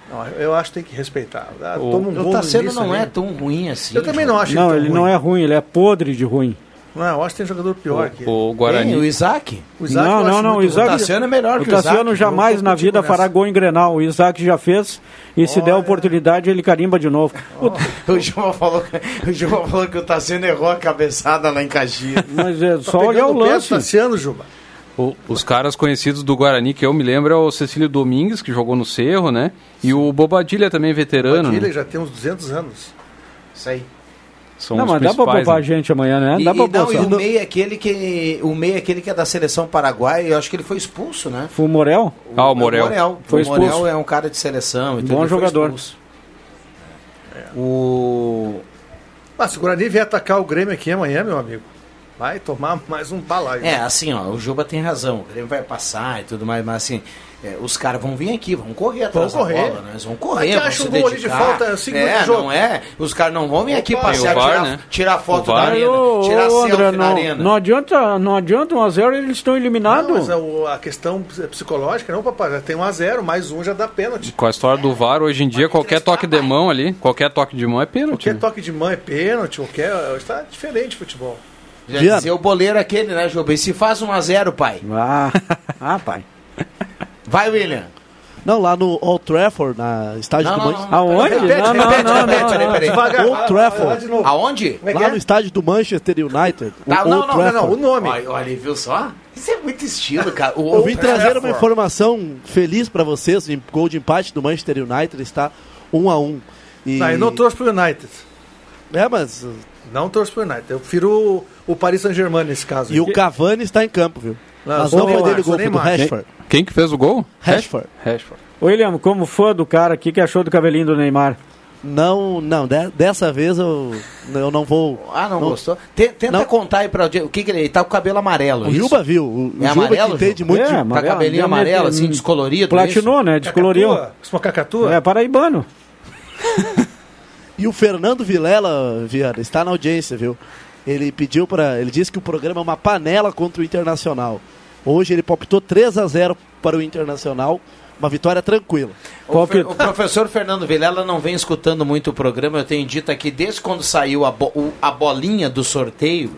Speaker 8: Não, eu acho que tem que respeitar. Ah,
Speaker 7: O-
Speaker 8: Toma um
Speaker 4: O
Speaker 8: gol
Speaker 4: Tassiano
Speaker 8: início
Speaker 4: não
Speaker 8: ali.
Speaker 4: é tão ruim assim.
Speaker 8: Eu também não acho
Speaker 9: não,
Speaker 8: tão
Speaker 9: ele
Speaker 8: ruim.
Speaker 9: não é ruim, ele é podre de ruim.
Speaker 8: Não, eu acho que tem jogador pior que ele.
Speaker 7: O Guarani.
Speaker 4: Tem, o Isaac.
Speaker 8: O Isaac
Speaker 9: não, não, não. O Isaac.
Speaker 4: O Tassiano é melhor
Speaker 9: o
Speaker 4: que o Isaac.
Speaker 9: Tassiano jamais na vida
Speaker 8: contigo
Speaker 9: fará
Speaker 8: nessa.
Speaker 9: gol em Grenal. O Isaac já fez e se der oportunidade ele carimba de novo. O-
Speaker 4: O João falou, o João falou que o Tassiano errou a cabeçada lá em Caxias.
Speaker 9: Mas é
Speaker 8: Tá
Speaker 9: só olhar o lance.
Speaker 8: Tassiano, Juba.
Speaker 7: O- os caras conhecidos do Guarani que eu me lembro é o Cecílio Domingues, que jogou no Cerro, né? E o Bobadilha também, veterano.
Speaker 8: Ele
Speaker 7: Né?
Speaker 8: já tem uns 200 anos.
Speaker 4: Isso aí.
Speaker 7: São
Speaker 9: Não,
Speaker 7: os
Speaker 9: mas dá pra poupar a
Speaker 7: né?
Speaker 9: gente amanhã, né?
Speaker 4: E,
Speaker 9: Dá pra
Speaker 4: e, não, e o meio é aquele que o meio é aquele que é da seleção paraguaia, eu acho que ele foi expulso, né?
Speaker 9: O Morel?
Speaker 7: Ah, o Morel.
Speaker 9: Foi
Speaker 4: o Morel
Speaker 9: expulso.
Speaker 4: é um cara de seleção, então
Speaker 9: Bom
Speaker 4: ele foi
Speaker 9: jogador.
Speaker 4: expulso. O
Speaker 8: Ah, se o Guarani vier atacar o Grêmio aqui amanhã, meu amigo, vai tomar mais um balaio.
Speaker 4: É, assim, ó, o Juba tem razão. O Grêmio vai passar e tudo mais, mas assim, é, os caras vão vir aqui, vão correr atrás
Speaker 8: Vão
Speaker 4: da
Speaker 8: correr.
Speaker 4: bola, né? Eles vão correr,
Speaker 8: que
Speaker 4: vão
Speaker 8: acha
Speaker 4: se
Speaker 8: um gol ali de falta, cinco
Speaker 4: É,
Speaker 8: jogo.
Speaker 4: não é? Os caras não vão vir aqui
Speaker 8: Opa,
Speaker 4: passear,
Speaker 7: VAR,
Speaker 4: tirar,
Speaker 7: né?
Speaker 4: tirar foto da
Speaker 7: VAR.
Speaker 4: arena,
Speaker 9: Ô,
Speaker 4: tirar
Speaker 9: ô,
Speaker 4: selfie
Speaker 9: André,
Speaker 4: na
Speaker 9: não,
Speaker 4: arena.
Speaker 9: não adianta, não adianta 1 a 0 eles estão
Speaker 8: Não,
Speaker 9: eliminados.
Speaker 8: mas a, o- a questão psicológica, não, papai, já tem um a zero, mais um já dá pênalti.
Speaker 7: Com a história do VAR, hoje em dia, qualquer toque de mão ali, qualquer toque de mão é pênalti.
Speaker 8: Qualquer
Speaker 7: né?
Speaker 8: toque de mão é pênalti, qualquer. Está diferente o futebol.
Speaker 4: Já
Speaker 10: Diana.
Speaker 4: dizia o boleiro aquele, né? E se faz 1 a 0 pai?
Speaker 9: Ah, ah, pai.
Speaker 4: Vai, William.
Speaker 10: Não, lá no Old Trafford, na estádio
Speaker 4: Não,
Speaker 10: do
Speaker 4: não,
Speaker 10: Manchester.
Speaker 4: não.
Speaker 9: Aonde?
Speaker 4: Repete,
Speaker 9: não, não,
Speaker 4: repete,
Speaker 9: não,
Speaker 4: repete,
Speaker 9: não,
Speaker 4: peraí,
Speaker 9: não.
Speaker 4: peraí.
Speaker 8: Devagar,
Speaker 10: Old
Speaker 8: vai, vai,
Speaker 10: Trafford.
Speaker 8: vai de novo.
Speaker 4: Aonde?
Speaker 8: É
Speaker 10: Lá
Speaker 8: é?
Speaker 10: no estádio do Manchester United. o
Speaker 4: Tá, não,
Speaker 10: Old
Speaker 4: não, não, não,
Speaker 10: Trafford.
Speaker 8: o nome.
Speaker 4: Olha, olha, viu só? Isso é muito estilo, cara. O
Speaker 10: Eu vim
Speaker 4: Old
Speaker 10: trazer
Speaker 4: Trafford.
Speaker 10: uma informação feliz pra vocês. O gol de empate do Manchester United está 1 a 1 e...
Speaker 8: Não, eu não torço pro United.
Speaker 10: É, mas...
Speaker 8: Não torço pro United. Eu prefiro o, o Paris Saint-Germain nesse caso.
Speaker 10: E o Cavani está em campo, viu?
Speaker 8: Não,
Speaker 10: Mas não foi dele o gol, foi do
Speaker 8: Neymar.
Speaker 10: Rashford.
Speaker 7: Quem que fez o gol?
Speaker 10: Rashford.
Speaker 7: Rashford.
Speaker 9: William, como fã do cara, o que, que achou do cabelinho do Neymar?
Speaker 10: Não, não, de- dessa vez eu, eu não vou...
Speaker 4: Ah, não, gostou? Te- tenta
Speaker 10: Não.
Speaker 4: contar aí pra. O que, que ele ele tá com o cabelo amarelo?
Speaker 10: O
Speaker 4: isso?
Speaker 10: Juba viu. O, o
Speaker 4: É
Speaker 10: Juba
Speaker 4: amarelo,
Speaker 10: entende
Speaker 4: Juba?
Speaker 10: muito
Speaker 9: É,
Speaker 10: de...
Speaker 4: Tá
Speaker 9: amarelo,
Speaker 4: cabelinho
Speaker 9: deu
Speaker 4: amarelo, assim, descolorido.
Speaker 9: Platinou, né? Descoloriu.
Speaker 8: Cacatua? Isso é uma cacatua?
Speaker 9: É, paraibano.
Speaker 10: E o Fernando Vilela, Viana, está na audiência, viu? Ele pediu para, ele disse que o programa é uma panela contra o Internacional. Hoje ele palpitou 3 a 0 para o Internacional, uma vitória tranquila.
Speaker 4: O, Fer- o professor Fernando Vilela não vem escutando muito o programa. Eu tenho dito aqui, desde quando saiu a, bo- o- a bolinha do sorteio,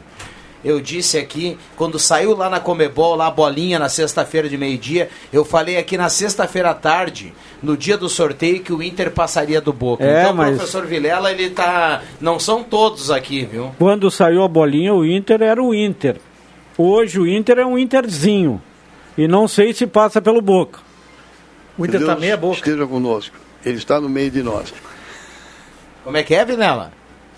Speaker 4: eu disse aqui, quando saiu lá na Comebol, lá a bolinha na sexta-feira de meio-dia, eu falei aqui na sexta-feira à tarde, no dia do sorteio, que o Inter passaria do Boca.
Speaker 9: É,
Speaker 4: então
Speaker 9: mas-
Speaker 4: o professor Vilela, ele tá. Não são todos aqui, viu?
Speaker 9: Quando saiu a bolinha, o Inter era o Inter. Hoje o Inter é um Interzinho. E não sei se passa pelo Boca.
Speaker 8: O Inter
Speaker 12: Deus
Speaker 8: tá meia boca.
Speaker 12: esteja conosco. Ele está no meio de nós.
Speaker 4: Como é que é, Vilela?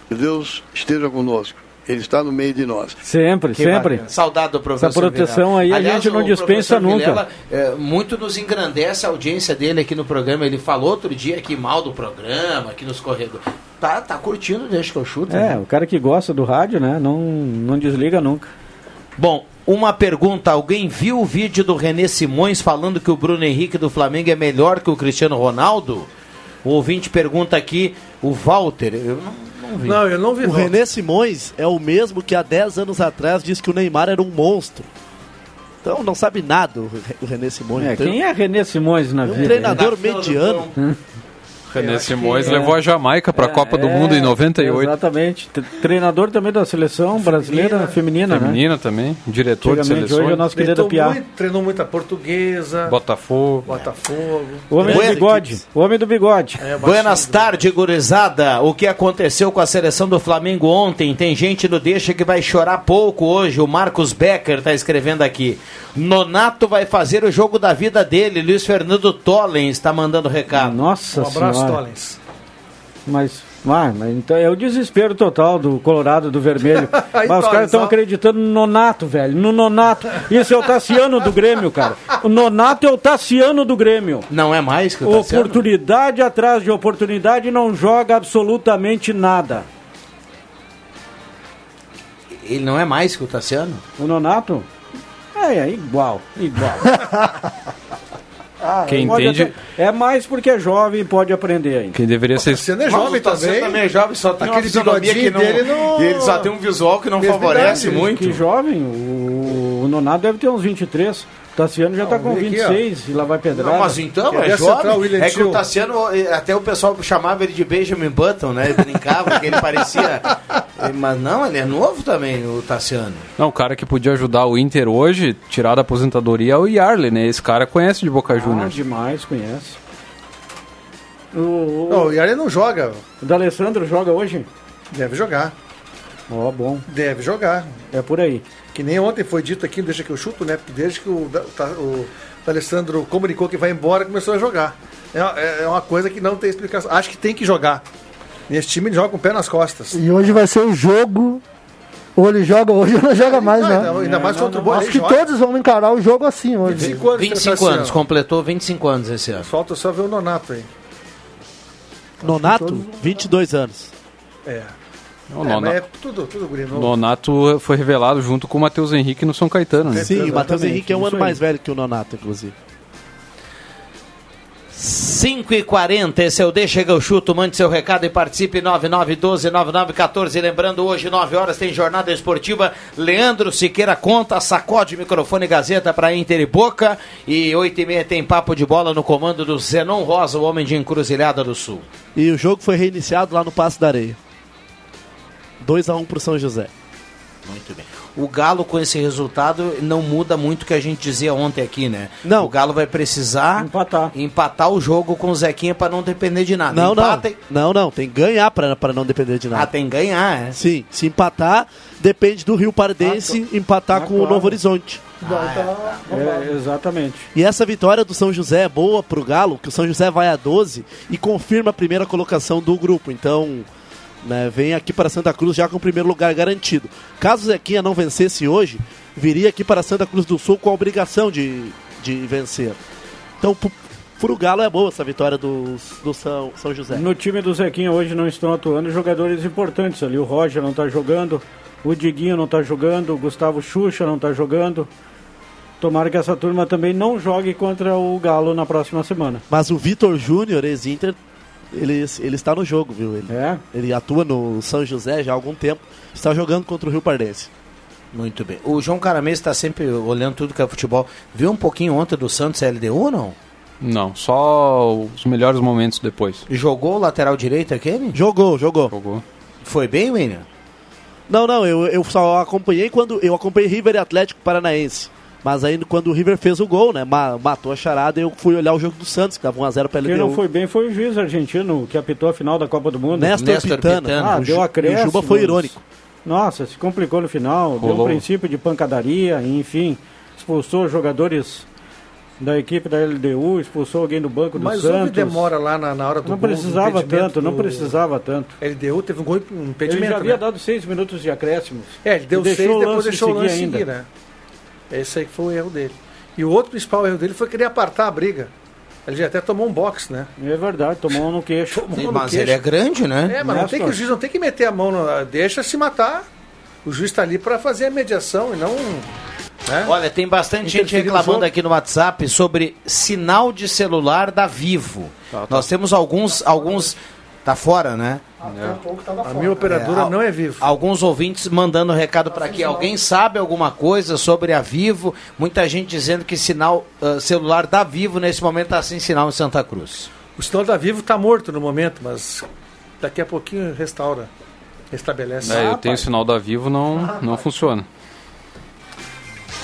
Speaker 12: Que Deus esteja conosco. Ele está no meio de nós.
Speaker 9: Sempre,
Speaker 4: Que
Speaker 9: sempre.
Speaker 4: bacana. Saudade do professor
Speaker 9: Essa proteção
Speaker 4: Vilela.
Speaker 9: aí a
Speaker 4: Aliás,
Speaker 9: gente não dispensa nunca.
Speaker 4: Vilela, é, muito nos engrandece a audiência dele aqui no programa. Ele falou outro dia aqui mal do programa, aqui nos corredores. Tá, tá curtindo, deixa que eu chuto.
Speaker 9: É,
Speaker 4: né?
Speaker 9: o cara que gosta do rádio, né? Não, não desliga nunca.
Speaker 4: Bom, uma pergunta. Alguém viu o vídeo do René Simões falando que o Bruno Henrique do Flamengo é melhor que o Cristiano Ronaldo? O ouvinte pergunta aqui, o Walter. Eu não, não vi.
Speaker 8: Não, eu não vi.
Speaker 10: O
Speaker 8: Walter.
Speaker 10: René Simões é o mesmo que há 10 anos atrás disse que o Neymar era um monstro. Então não sabe nada o Re- o René Simões.
Speaker 9: É,
Speaker 10: Então,
Speaker 9: quem é René Simões na
Speaker 10: um
Speaker 9: vida?
Speaker 10: treinador
Speaker 4: Na fila do
Speaker 10: mediano.
Speaker 4: pão.
Speaker 7: René Simões
Speaker 9: que-
Speaker 7: levou a Jamaica para a Copa do
Speaker 9: É,
Speaker 7: Mundo em 98.
Speaker 9: Exatamente. T- Treinador também da seleção brasileira feminina, né?
Speaker 7: Feminina também, diretor de seleções.
Speaker 9: hoje é nosso querido
Speaker 8: Treinou,
Speaker 9: Piá.
Speaker 8: muito, treinou muita portuguesa,
Speaker 7: Botafogo.
Speaker 8: Botafogo.
Speaker 9: O homem do bigode. O homem do bigode.
Speaker 8: É,
Speaker 4: Buenas tardes, gurizada. O que aconteceu com a seleção do Flamengo ontem? Tem gente no Deixa que vai chorar pouco hoje. O Marcos Becker tá escrevendo aqui. Nonato vai fazer o jogo da vida dele. Luiz Fernando Tollens está mandando recado.
Speaker 9: Nossa
Speaker 8: Um abraço,
Speaker 9: Mas, ah, mas então é o desespero total do Colorado do Vermelho. Mas os caras estão
Speaker 8: ó.
Speaker 9: acreditando no Nonato, velho. No Nonato. Isso é o Tassiano do Grêmio, cara. O Nonato é o Tassiano do Grêmio.
Speaker 4: Não é mais que o Tassiano?
Speaker 9: Oportunidade atrás de oportunidade não joga absolutamente nada.
Speaker 4: Ele não é mais que o Tassiano?
Speaker 9: O Nonato? É, é igual, igual. Ah,
Speaker 7: Quem entende-
Speaker 9: até- É mais porque é jovem e pode aprender ainda.
Speaker 7: Quem deveria ser.
Speaker 8: Você não é jovem
Speaker 4: o Tassiano
Speaker 8: também?
Speaker 4: também é jovem, só tem uma
Speaker 8: Aquele
Speaker 4: fisionomia que não...
Speaker 8: dele não-
Speaker 4: E ele só tem um visual que não favorece
Speaker 8: idade,
Speaker 4: muito.
Speaker 9: Que jovem, o, o Nonato deve ter uns 23. O Tassiano já está com
Speaker 8: vamos ver aqui, ó.
Speaker 9: 26 e lá vai pedrada.
Speaker 4: Não, mas então é
Speaker 8: a
Speaker 4: jovem. é que o Tassiano, eh, até o pessoal chamava ele de Benjamin Button, né? Ele brincava que ele parecia Mas não, ele é novo também, o Tassiano.
Speaker 7: Não, o cara que podia ajudar o Inter hoje, tirar da aposentadoria, é o Yarley, né? Esse cara conhece de Boca
Speaker 9: Ah,
Speaker 7: Juniors.
Speaker 9: demais, conhece. O, o,
Speaker 8: Não, o Yarley não joga.
Speaker 9: o D'Alessandro joga hoje?
Speaker 8: Deve jogar.
Speaker 9: Ó, bom.
Speaker 8: Deve jogar.
Speaker 9: É por aí.
Speaker 8: Que nem ontem foi dito aqui, deixa que eu chuto, né? Porque desde que o, tá- o Alessandro comunicou que vai embora, começou a jogar. É, é- é uma coisa que não tem explicação. Acho que tem que jogar. Nesse time ele joga com o pé nas costas.
Speaker 13: E hoje vai ser o jogo. Ou ele joga hoje ou não joga mais,
Speaker 8: Não,
Speaker 13: né?
Speaker 8: ainda, ainda mais contra o Boa.
Speaker 13: Acho que
Speaker 8: joga.
Speaker 13: todos vão encarar o jogo assim hoje.
Speaker 8: 25 anos.
Speaker 4: 25
Speaker 8: Tassiano.
Speaker 4: anos, completou 25 anos esse ano.
Speaker 8: Falta só ver o Nonato aí.
Speaker 10: Nonato, 22 anos.
Speaker 8: É.
Speaker 7: O
Speaker 8: É,
Speaker 7: Nona-
Speaker 8: mas é tudo, tudo guri novo.
Speaker 7: Nonato foi revelado junto com o Matheus Henrique no São Caetano, né?
Speaker 10: Sim, o Matheus Henrique é um ano mais velho que o Nonato, inclusive.
Speaker 4: 5 e 40 esse é o D, chega o chuto, mande seu recado e participe 9912-9914. Lembrando, hoje, 9 horas, tem jornada esportiva. Leandro Siqueira conta, sacode microfone Gazeta para Inter e Boca. E 8 e meia tem papo de bola no comando do Zenon Rosa, o homem de Encruzilhada do Sul.
Speaker 10: E o jogo foi reiniciado lá no Passo da Areia. 2x1 pro São José.
Speaker 4: Muito bem. O Galo, com esse resultado, não muda muito o que a gente dizia ontem aqui, né?
Speaker 10: Não.
Speaker 4: O Galo vai precisar
Speaker 9: Empatar.
Speaker 4: empatar o jogo com o Zequinha para não depender de nada.
Speaker 10: Não,
Speaker 4: Empata e-
Speaker 10: não. Não, não. Tem que ganhar pra, pra não depender de
Speaker 4: Ah,
Speaker 10: nada.
Speaker 4: tem que ganhar, é.
Speaker 10: Sim, se empatar, depende do Rio Pardense empatar
Speaker 9: Ah,
Speaker 10: com o
Speaker 9: claro.
Speaker 10: Novo Horizonte.
Speaker 9: É, exatamente.
Speaker 10: E essa vitória do São José é boa pro Galo, que o São José vai a 12 e confirma a primeira colocação do grupo. Então, né, vem aqui para Santa Cruz já com o primeiro lugar garantido. Caso o Zequinha não vencesse hoje, viria aqui para Santa Cruz do Sul com a obrigação de, de vencer. Então, pro, pro Galo é boa essa vitória do, do São, São José.
Speaker 9: No time do Zequinha hoje não estão atuando jogadores importantes ali. O Roger não está jogando, o Diguinho não está jogando, o Gustavo Xuxa não está jogando. Tomara que essa turma também não jogue contra o Galo na próxima semana.
Speaker 10: Mas o Vitor Júnior, ex-Inter, ele, ele está no jogo, viu? Ele,
Speaker 9: É?
Speaker 10: ele atua no São José já há algum tempo. Está jogando contra o Rio Pardense.
Speaker 4: Muito bem. O João Caramês está sempre olhando tudo que é futebol. Viu um pouquinho ontem do Santos LDU ou não?
Speaker 7: Não, só os melhores momentos depois.
Speaker 4: Jogou o lateral direito aquele?
Speaker 10: Jogou, jogou.
Speaker 7: Jogou.
Speaker 4: Foi bem, William?
Speaker 10: Não, não, eu, eu só acompanhei quando. Eu acompanhei River e Atlético Paranaense. Mas aí quando o River fez o gol, né? ma- Matou a charada, eu fui olhar o jogo do Santos, que tava 1x0 pra
Speaker 9: Quem
Speaker 10: LDU.
Speaker 9: não foi bem foi o juiz argentino que apitou a final da Copa do Mundo.
Speaker 10: Néstor,
Speaker 4: Néstor
Speaker 10: Pitana.
Speaker 4: Pitana.
Speaker 9: Ah,
Speaker 10: o,
Speaker 9: deu
Speaker 10: Ju-
Speaker 9: acréscimo.
Speaker 10: o Juba foi irônico.
Speaker 9: Nossa, se complicou no final, deu
Speaker 7: Rolou.
Speaker 9: um princípio de pancadaria, enfim, expulsou jogadores da equipe da LDU, expulsou alguém do banco do
Speaker 8: Mas
Speaker 9: Santos.
Speaker 8: houve demora lá na, na hora do
Speaker 9: Não
Speaker 8: gol,
Speaker 9: precisava
Speaker 8: impedimento
Speaker 9: tanto, não
Speaker 8: do
Speaker 9: precisava tanto.
Speaker 8: LDU teve um gol um
Speaker 9: Ele
Speaker 8: impedimento.
Speaker 9: já havia
Speaker 8: né?
Speaker 9: dado seis minutos de acréscimos.
Speaker 8: É, ele deu
Speaker 9: E
Speaker 8: seis depois deixou o
Speaker 9: seguir
Speaker 8: lance
Speaker 9: ainda.
Speaker 8: seguir, né? Esse aí que foi o erro dele. E o outro principal erro dele foi querer apartar a briga. Ele já até tomou um box, né?
Speaker 9: É verdade, tomou um no queixo.
Speaker 8: Tomou no
Speaker 4: Mas
Speaker 8: queixo.
Speaker 4: ele é grande, né?
Speaker 8: É, mas não
Speaker 9: Néstor.
Speaker 8: tem que, o juiz não tem que meter a mão, no, deixa se matar. O juiz está ali para fazer a mediação e não. Né?
Speaker 4: Olha, tem bastante gente reclamando aqui no WhatsApp sobre sinal de celular da Vivo. Nós temos alguns, alguns. Tá fora, né?
Speaker 8: A minha operadora
Speaker 4: É,
Speaker 8: não é vivo.
Speaker 4: Alguns ouvintes mandando recado para aqui. Alguém sabe alguma coisa sobre a Vivo? Muita gente dizendo que sinal ah, celular da Vivo nesse momento está sem sinal em Santa Cruz.
Speaker 8: O sinal da Vivo está morto no momento, mas daqui a pouquinho restaura, restabelece.
Speaker 7: É, eu tenho o sinal da Vivo, não, não funciona.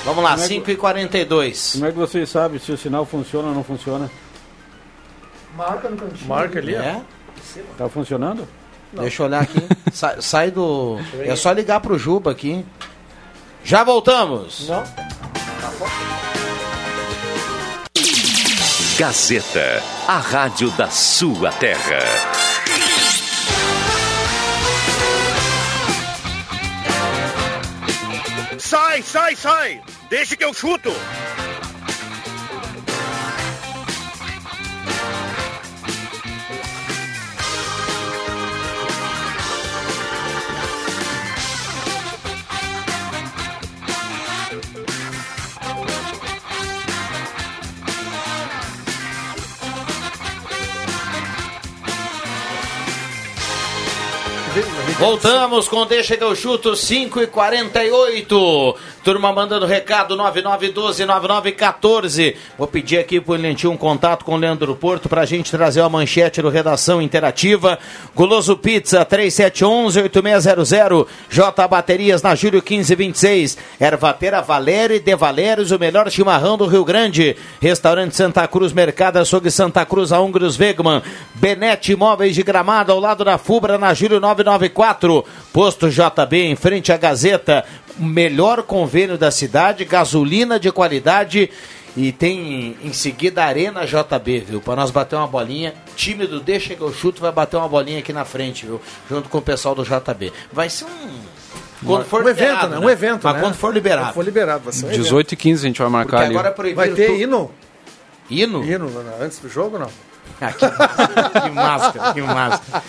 Speaker 4: Vamos lá,
Speaker 9: Como é que-
Speaker 4: 5h42.
Speaker 9: Como é que vocês sabem se o sinal funciona ou não funciona?
Speaker 13: Marca no cantinho.
Speaker 8: Marca ali, ó.
Speaker 4: É?
Speaker 9: Tá funcionando?
Speaker 4: Deixa eu olhar aqui. sai, sai do. É só ligar pro Juba aqui. Já voltamos.
Speaker 8: Não.
Speaker 1: Gazeta, a rádio da sua terra.
Speaker 2: Sai, sai, sai! Deixa que eu chuto!
Speaker 4: Voltamos com Deixa que eu chuto 5 e 48 Turma mandando recado 9912-9914. Vou pedir aqui pro Lentinho um contato com o Leandro Porto pra gente trazer uma manchete do Redação Interativa. Goloso Pizza 3711-8600. J Baterias na Júlio 1526. Ervateira Valério e De Valérios, o melhor chimarrão do Rio Grande. Restaurante Santa Cruz, Mercado Açougue Santa Cruz, a Húngaros Wegman. Benete Imóveis de Gramado, ao lado da Fubra, na Júlio 994. Posto JB, em frente à Gazeta. Melhor convênio da cidade, gasolina de qualidade. E tem em seguida a Arena JB, viu? Para nós bater uma bolinha. Time do Deixa que eu chuto vai bater uma bolinha aqui na frente, viu? Junto com o pessoal do JB. Vai ser um. Quando for
Speaker 8: um evento,
Speaker 4: liberado,
Speaker 8: né? Um evento,
Speaker 4: Mas
Speaker 8: né?
Speaker 4: quando for liberado.
Speaker 8: Quando for liberado, vai ser um evento.
Speaker 7: 18 e 15 a gente vai marcar
Speaker 4: Porque
Speaker 7: ali.
Speaker 4: agora é proibido
Speaker 8: Vai ter
Speaker 4: tu-
Speaker 8: hino?
Speaker 4: Hino?
Speaker 8: Hino né? antes do jogo, não?
Speaker 4: Ah, que máscara, que máscara.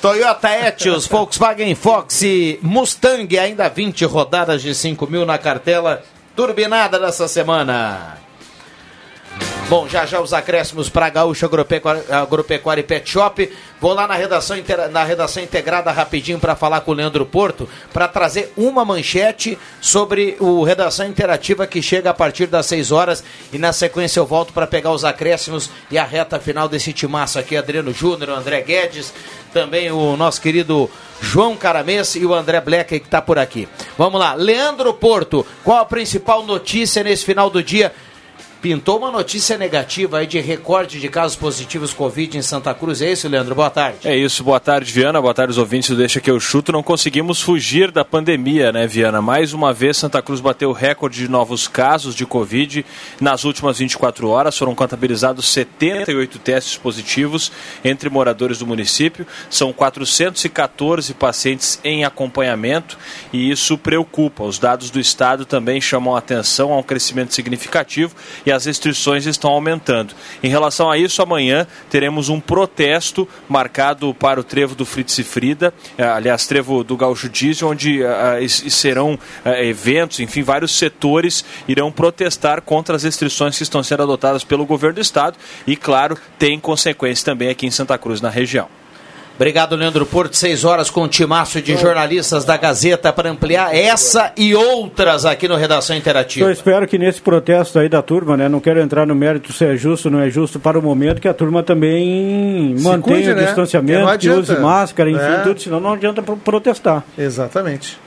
Speaker 4: Toyota Etios, Volkswagen Fox, Mustang, ainda 20 rodadas de 5 mil na cartela turbinada dessa semana. Bom, já já os acréscimos para Gaúcha Agropecuária, Agropecuária e Pet Shop. Vou lá na redação, na redação integrada rapidinho para falar com o Leandro Porto, para trazer uma manchete sobre o Redação Interativa que chega a partir das 6 horas. E na sequência eu volto para pegar os acréscimos e a reta final desse timaço aqui. Adriano Júnior, André Guedes, também o nosso querido João Caramês e o André Black que está por aqui. Vamos lá, Leandro Porto, qual a principal notícia nesse final do dia? Pintou uma notícia negativa aí de recorde de casos positivos Covid em Santa Cruz. É isso, Leandro? Boa tarde.
Speaker 14: É isso, boa tarde, Viana. Boa tarde, os ouvintes Deixa que eu chuto. Não conseguimos fugir da pandemia, né, Viana? Mais uma vez, Santa Cruz bateu o recorde de novos casos de Covid. Nas últimas 24 horas foram contabilizados 78 testes positivos entre moradores do município. São 414 pacientes em acompanhamento e isso preocupa. Os dados do estado também chamam a atenção a um crescimento significativo e as restrições estão aumentando. Em relação a isso, amanhã teremos um protesto marcado para o trevo do Fritz e Frida, eh, aliás, trevo do Gaúcho Diesel, onde ah, e- e serão eventos, enfim, vários setores irão protestar contra as restrições que estão sendo adotadas pelo governo do estado e, claro, tem consequências também aqui em Santa Cruz, na região.
Speaker 4: Obrigado, Leandro Porto. Seis horas com o timaço de jornalistas da Gazeta para ampliar essa e outras aqui no Redação Interativa.
Speaker 9: Eu espero que nesse protesto aí da turma, né? Não quero entrar no mérito se é justo ou não é justo para o momento, que a turma também
Speaker 8: Se
Speaker 9: mantenha
Speaker 8: cuide,
Speaker 9: o
Speaker 8: né?
Speaker 9: distanciamento, que use máscara, enfim,
Speaker 8: É.
Speaker 9: tudo, senão não adianta pro- protestar.
Speaker 8: Exatamente.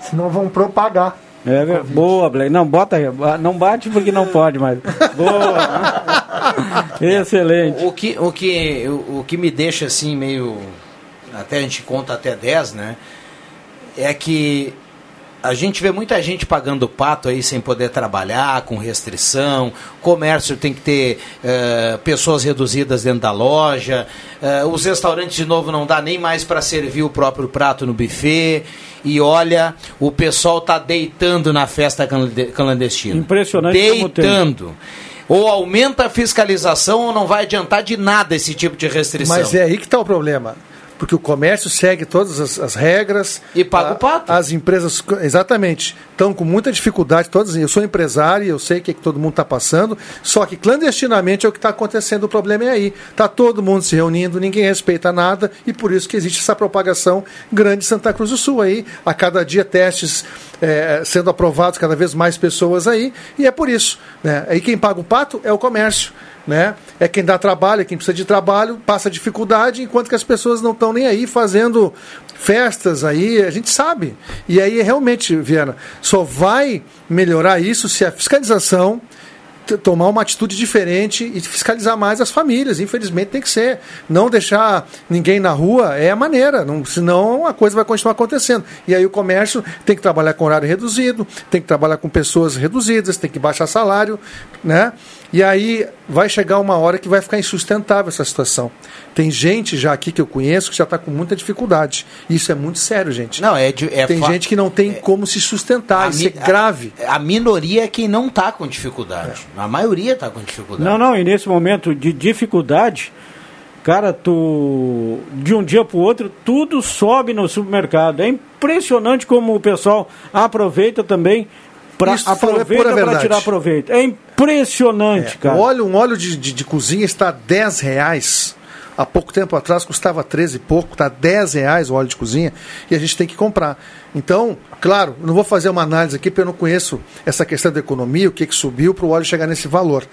Speaker 13: Senão vão propagar.
Speaker 9: É, ver- boa, Blake. Não, bota aí. Não bate porque não pode mais. Boa. Excelente.
Speaker 4: O que, o, que, o, o que me deixa assim meio. Até a gente conta até 10, né? É que a gente vê muita gente pagando pato aí sem poder trabalhar, com restrição. Comércio tem que ter eh, pessoas reduzidas dentro da loja. eh, os restaurantes, de novo, não dá nem mais para servir o próprio prato no buffet. E olha, o pessoal tá deitando na festa clande- clandestina.
Speaker 9: Impressionante.
Speaker 4: Deitando. Ou aumenta a fiscalização ou não vai adiantar de nada esse tipo de restrição.
Speaker 8: Mas é aí que está o problema. Porque o comércio segue todas as, as regras.
Speaker 4: E paga
Speaker 8: a-
Speaker 4: o pato.
Speaker 8: As empresas, exatamente, estão com muita dificuldade. Todas, eu sou empresário, eu sei o que, que todo mundo está passando. Só que clandestinamente é o que está acontecendo. O problema é aí. Está todo mundo se reunindo, ninguém respeita nada. E por isso que existe essa propagação grande em Santa Cruz do Sul aí. A cada dia testes eh, sendo aprovados, cada vez mais pessoas aí. E é por isso. Né? Aí quem paga o pato é o comércio né? É quem dá trabalho, é quem precisa de trabalho, passa dificuldade, enquanto que as pessoas não estão nem aí fazendo festas aí, a gente sabe. E aí realmente, Viana, só vai melhorar isso se a fiscalização tomar uma atitude diferente e fiscalizar mais as famílias. Infelizmente tem que ser. Não deixar ninguém na rua é a maneira, não, senão a coisa vai continuar acontecendo. E aí o comércio tem que trabalhar com horário reduzido, tem que trabalhar com pessoas reduzidas, tem que baixar salário, né? E aí vai chegar uma hora que vai ficar insustentável essa situação. Tem gente já aqui que eu conheço que já está com muita dificuldade. Isso é muito sério, gente.
Speaker 4: Não, é, é
Speaker 8: tem
Speaker 4: fa-
Speaker 8: gente que não tem como se sustentar. Isso é grave.
Speaker 4: A, a minoria é quem não está com dificuldade. A maioria está com dificuldade.
Speaker 9: Não, não, e nesse momento de dificuldade, cara, tu de um dia para o outro, tudo sobe no supermercado. É impressionante como o pessoal aproveita também para
Speaker 8: é
Speaker 9: aproveita para tirar proveito. É impressionante,
Speaker 8: É,
Speaker 9: cara.
Speaker 8: o óleo, um óleo de, de, de cozinha está 10 reais. há pouco tempo atrás custava 13 e pouco, está 10 reais o óleo de cozinha e a gente tem que comprar. Então, claro, não vou fazer uma análise aqui porque eu não conheço essa questão da economia, o que, que subiu para o óleo chegar nesse valor.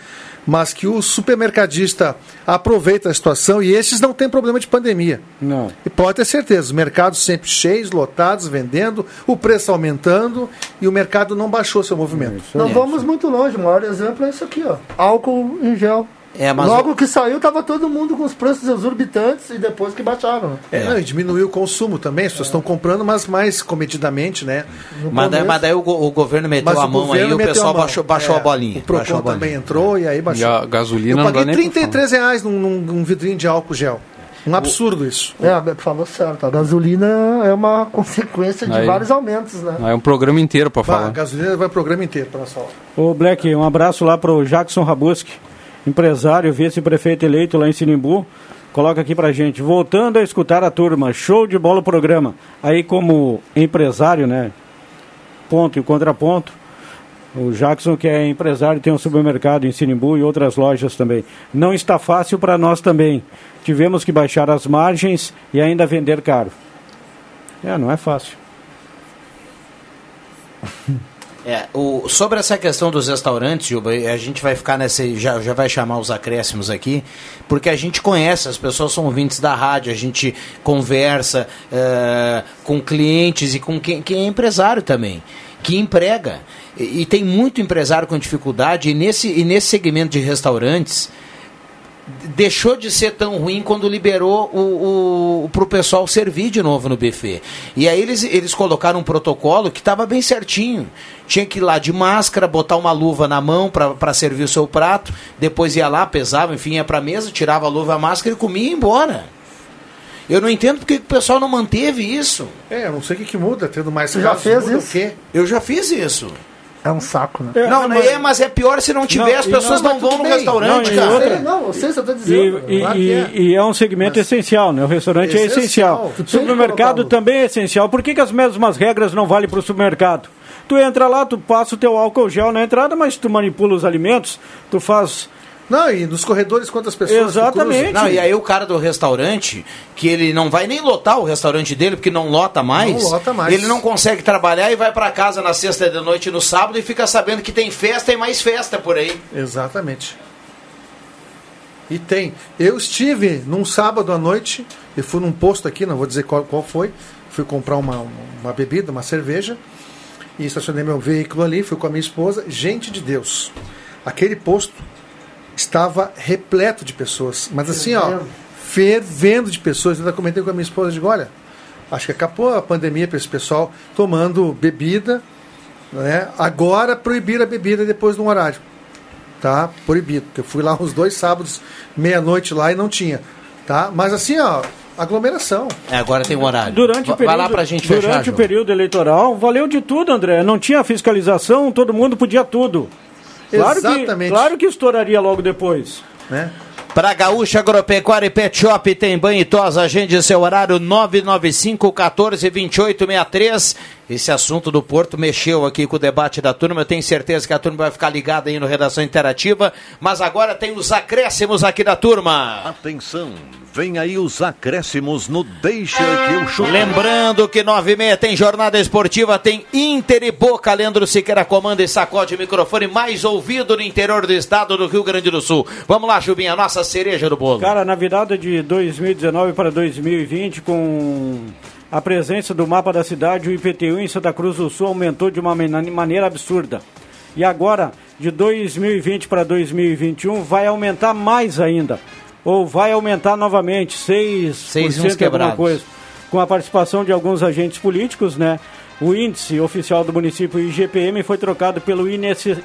Speaker 8: Mas que o supermercadista aproveita a situação e esses não têm problema de pandemia.
Speaker 9: Não.
Speaker 8: E pode ter certeza, os mercados sempre cheios, lotados, vendendo, o preço aumentando e o mercado não baixou seu movimento.
Speaker 13: Não vamos muito longe, o maior exemplo é isso aqui, ó. Álcool em gel.
Speaker 4: É, mas
Speaker 13: Logo que saiu, tava todo mundo com os preços exorbitantes e depois que baixaram.
Speaker 8: É, não, e diminuiu o consumo também, as pessoas estão comprando, mas mais comedidamente, né?
Speaker 4: Mas daí, mas daí o, go- o governo meteu
Speaker 8: Mas
Speaker 4: a
Speaker 8: o
Speaker 4: mão aí
Speaker 8: governo
Speaker 4: o pessoal baixou, baixou
Speaker 8: É,
Speaker 4: a bolinha.
Speaker 8: O Procon
Speaker 4: a bolinha.
Speaker 8: também entrou e aí baixou.
Speaker 7: E a gasolina
Speaker 8: Eu
Speaker 7: não
Speaker 8: paguei
Speaker 7: pra
Speaker 8: 33 reais num, num, num vidrinho de álcool gel. Um absurdo isso.
Speaker 13: É, falou certo. A gasolina é uma consequência de
Speaker 7: Aí-
Speaker 13: vários aumentos, né?
Speaker 7: É um programa inteiro pra
Speaker 8: Bah, a
Speaker 7: falar.
Speaker 8: gasolina vai o programa inteiro para nós falar.
Speaker 9: Ô Black, um abraço lá pro Jackson Rabuski, empresário, vice-prefeito eleito lá em Sinimbu. Coloca aqui pra gente, voltando a escutar a turma, show de bola o programa. Aí como empresário, né? Ponto e contraponto. O Jackson, que é empresário, tem um supermercado em Sinimbu e outras lojas também. Não está fácil para nós também. Tivemos que baixar as margens e ainda vender caro. É, não é fácil.
Speaker 4: É, o, sobre essa questão dos restaurantes, Juba, a gente vai ficar nessa. Já, já vai chamar os acréscimos aqui, porque a gente conhece, as pessoas são ouvintes da rádio, a gente conversa eh, com clientes e com quem, quem é empresário também, que emprega. E, e tem muito empresário com dificuldade, e nesse, e nesse segmento de restaurantes deixou de ser tão ruim quando liberou o, o, para o pessoal servir de novo no buffet. E aí eles, eles colocaram um protocolo que estava bem certinho. Tinha que ir lá de máscara, botar uma luva na mão para servir o seu prato, depois ia lá, pesava, enfim, ia para a mesa, tirava a luva, a máscara e comia e ia embora. Eu não entendo porque o pessoal não manteve isso.
Speaker 8: É, eu não sei o que, que muda, tendo mais
Speaker 13: Você já
Speaker 8: casos,
Speaker 13: fez
Speaker 8: muda
Speaker 13: isso?
Speaker 8: o quê?
Speaker 4: Eu já fiz isso.
Speaker 13: É um saco, né?
Speaker 4: não,
Speaker 9: mas-
Speaker 4: é, mas é pior se não tiver,
Speaker 9: Não,
Speaker 4: as pessoas
Speaker 8: não,
Speaker 4: não,
Speaker 8: mas
Speaker 4: vão no
Speaker 8: bem.
Speaker 4: restaurante,
Speaker 9: Não,
Speaker 4: cara.
Speaker 9: outra-
Speaker 13: não, eu sei, você tá
Speaker 9: E,
Speaker 13: dizendo.
Speaker 9: e-
Speaker 8: claro
Speaker 9: e-
Speaker 8: é.
Speaker 9: e é um segmento essencial, né? O restaurante é
Speaker 8: Essencial.
Speaker 9: essencial.
Speaker 8: Tu
Speaker 9: supermercado também é essencial. Por que, que as mesmas regras não valem para o supermercado? Tu entra lá, tu passa o teu álcool gel na entrada, mas tu manipula os alimentos, tu faz.
Speaker 8: Não, e nos corredores quantas pessoas?
Speaker 9: Exatamente.
Speaker 4: Não, e aí o cara do restaurante, que ele não vai nem lotar o restaurante dele, porque não lota mais.
Speaker 8: Não lota mais.
Speaker 4: Ele não consegue trabalhar e vai pra casa na sexta de noite e no sábado e fica sabendo que tem festa e mais festa por aí.
Speaker 8: Exatamente. E tem. Eu estive num sábado à noite, eu fui num posto aqui, não vou dizer qual, qual foi, fui comprar uma, uma bebida, uma cerveja, e estacionei meu veículo ali, fui com a minha esposa. Gente de Deus, aquele posto estava repleto de pessoas, mas assim, ó,
Speaker 13: Fervendo.
Speaker 8: de pessoas. Eu ainda comentei com a minha esposa, digo, olha, acho que acabou a pandemia para esse pessoal tomando bebida, né? Agora proibir a bebida depois de um horário tá? Proibido. Porque eu fui lá uns dois sábados, meia-noite lá e não tinha, tá? Mas assim, ó, aglomeração.
Speaker 4: É, agora tem um horário.
Speaker 9: Durante o período,
Speaker 4: Vai lá pra gente
Speaker 9: durante
Speaker 4: fechar,
Speaker 9: o
Speaker 4: João.
Speaker 9: período eleitoral, valeu de tudo, André. Não tinha fiscalização, todo mundo podia tudo. Claro
Speaker 8: Exatamente.
Speaker 9: Que, claro que estouraria logo depois.
Speaker 8: Né?
Speaker 4: Pra Gaúcha Agropecuária e Pet Shop tem banho e tosa, agende seu horário 995 14 28 63. Esse assunto do Porto mexeu aqui com o debate da turma. Eu tenho certeza que a turma vai ficar ligada aí no Redação Interativa. Mas agora tem os acréscimos aqui da turma.
Speaker 1: Atenção, vem aí os acréscimos no Deixa que eu chuto.
Speaker 4: Lembrando que 9 e meia tem jornada esportiva, tem Inter e Boca. Leandro Siqueira comanda e sacode o microfone mais ouvido no interior do estado do Rio Grande do Sul. Vamos lá, Jubinha, nossa cereja do bolo.
Speaker 9: Cara, na virada de 2019 para 2020, com a presença do mapa da cidade, o IPTU em Santa Cruz do Sul aumentou de uma maneira absurda. E agora, de 2020 para 2021, vai aumentar mais ainda. Ou vai aumentar novamente, 6%,
Speaker 4: Seis e uns
Speaker 9: alguma
Speaker 4: quebrados.
Speaker 9: coisa. Com a participação de alguns agentes políticos, né? O índice oficial do município IGPM foi trocado pelo INC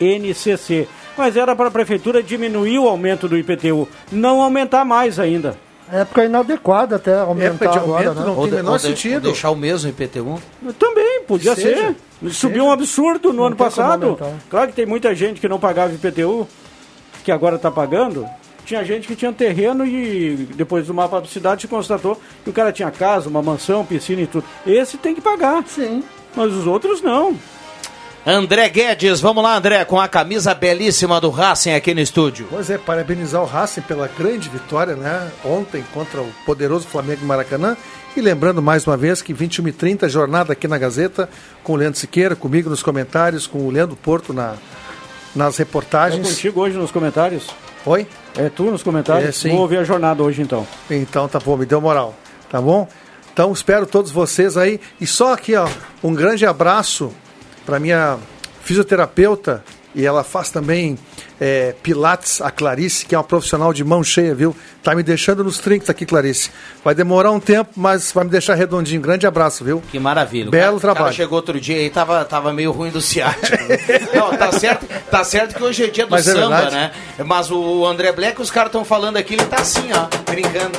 Speaker 9: INCC. Mas era para a prefeitura diminuir o aumento do IPTU, não aumentar mais ainda.
Speaker 13: Época inadequada até aumentar
Speaker 8: Época de
Speaker 13: agora,
Speaker 8: aumento
Speaker 13: né?
Speaker 8: não tem
Speaker 4: de-
Speaker 8: menor
Speaker 4: ou
Speaker 8: sentido.
Speaker 4: ou deixar o mesmo IPTU?
Speaker 9: Também, podia
Speaker 8: Que seja,
Speaker 9: ser.
Speaker 8: que
Speaker 9: Subiu
Speaker 8: seja.
Speaker 9: um absurdo no
Speaker 13: Não
Speaker 9: ano passado. Claro que tem muita gente que não pagava IPTU, que agora está pagando. Tinha gente que tinha terreno e depois do mapa da cidade se constatou que o cara tinha casa, uma mansão, piscina e tudo. Esse tem que pagar.
Speaker 13: Sim.
Speaker 9: Mas os outros não.
Speaker 4: André Guedes, vamos lá, André, com a camisa belíssima do Racing aqui no estúdio.
Speaker 8: Pois é, parabenizar o Racing pela grande vitória, né? Ontem contra o poderoso Flamengo Maracanã. E lembrando mais uma vez que 21 e 30 jornada aqui na Gazeta, com o Leandro Siqueira, comigo nos comentários, com o Leandro Porto na, nas
Speaker 9: É
Speaker 8: reportagens.
Speaker 9: contigo hoje nos comentários?
Speaker 8: Oi?
Speaker 9: É tu nos comentários?
Speaker 8: É, sim.
Speaker 9: Vou ouvir a jornada hoje então.
Speaker 8: Então tá bom, me deu moral, tá bom? Então espero todos vocês aí. E só aqui, ó, um grande abraço para minha fisioterapeuta e ela faz também é, Pilates, a Clarice, que é uma profissional de mão cheia, viu? Tá me deixando nos trinques aqui, Clarice. Vai demorar um tempo, mas vai me deixar redondinho. Grande abraço, viu?
Speaker 4: Que maravilha.
Speaker 8: Belo
Speaker 4: cara- o cara
Speaker 8: trabalho.
Speaker 4: chegou outro dia aí, tava, tava meio ruim do ciático. Não, tá certo, tá certo que hoje é dia do
Speaker 8: Mas é
Speaker 4: samba,
Speaker 8: verdade.
Speaker 4: né? Mas o André Black, os caras estão falando aqui, ele tá assim, ó, brincando.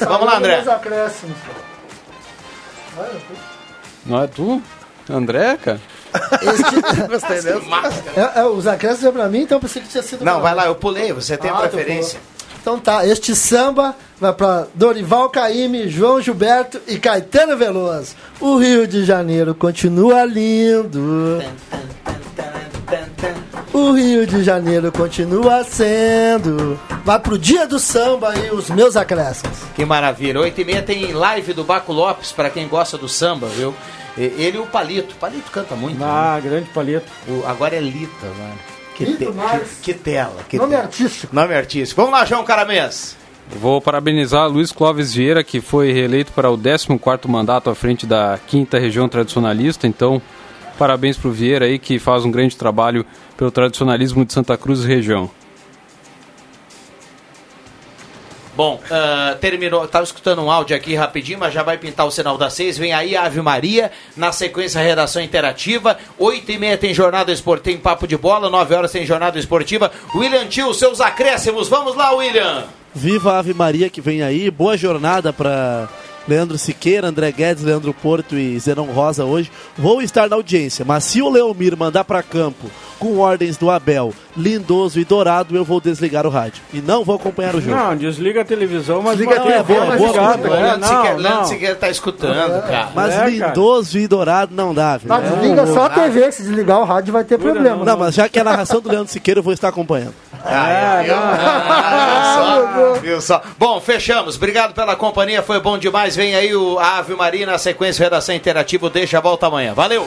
Speaker 4: Vamos lá, André.
Speaker 7: Não é tu? André, cara?
Speaker 8: Gostei mesmo.
Speaker 13: É, é, os acréscimos é pra mim, então eu pensei que tinha sido
Speaker 4: Não,
Speaker 13: pra
Speaker 4: vai
Speaker 13: mim.
Speaker 4: lá, eu pulei, você tem a
Speaker 13: Ah, tu
Speaker 4: preferência.
Speaker 13: Então tá, este samba vai pra Dorival Caymmi, João Gilberto e Caetano Veloso. O Rio de Janeiro continua lindo. O Rio de Janeiro continua sendo. Vai pro dia do samba e os meus acréscimos.
Speaker 4: Que maravilha. 8 e meia tem live do Baco Lopes, pra quem gosta do samba, viu? Ele e o Palito. Palito canta muito.
Speaker 9: Ah, grande palito.
Speaker 4: O- agora é Lita, mano. Que,
Speaker 13: Lito
Speaker 4: te-
Speaker 13: mais.
Speaker 4: que, que tela. Que
Speaker 13: Nome
Speaker 4: tela.
Speaker 13: artístico.
Speaker 4: Nome artístico. Vamos lá, João Caramês.
Speaker 7: Vou parabenizar Luiz Clóvis Vieira, que foi reeleito para o 14º mandato à frente da 5ª Região Tradicionalista. Então, parabéns para o Vieira aí, que faz um grande trabalho pelo tradicionalismo de Santa Cruz e região.
Speaker 4: Bom, ah, terminou. Estava escutando um áudio aqui rapidinho, mas já vai pintar o sinal das seis. Vem aí a Ave Maria, na sequência a redação interativa. Oito e meia tem jornada esportiva, tem papo de bola. Nove horas tem jornada esportiva. William Tio, seus acréscimos. Vamos lá, William.
Speaker 10: Viva a Ave Maria que vem aí. Boa jornada para Leandro Siqueira, André Guedes, Leandro Porto e Zenon Rosa hoje. Vou estar na audiência, mas se o Leomir mandar para campo com ordens do Abel, Lindoso e Dourado, eu vou desligar o rádio. E não vou acompanhar o jogo.
Speaker 9: Não, desliga a televisão, mas
Speaker 10: Desliga a
Speaker 9: mantém
Speaker 10: TV,
Speaker 9: bola
Speaker 10: mas
Speaker 9: ligada.
Speaker 10: desliga.
Speaker 9: É,
Speaker 4: Leandro
Speaker 9: não,
Speaker 4: Siqueira-
Speaker 9: não.
Speaker 4: Leandro Siqueira tá escutando, cara.
Speaker 10: Mas
Speaker 9: É, cara.
Speaker 10: Lindoso e Dourado não dá, velho.
Speaker 13: Tá, desliga só a TV, se desligar o rádio vai ter problema.
Speaker 10: Não, mas já que é a narração do Leandro Siqueira, eu vou estar acompanhando.
Speaker 4: Ah, viu? Ah, viu só? Viu só? Bom, fechamos. Obrigado pela companhia, foi bom demais. Vem aí o Ave Maria na sequência redação interativa. Deixa a volta amanhã. Valeu!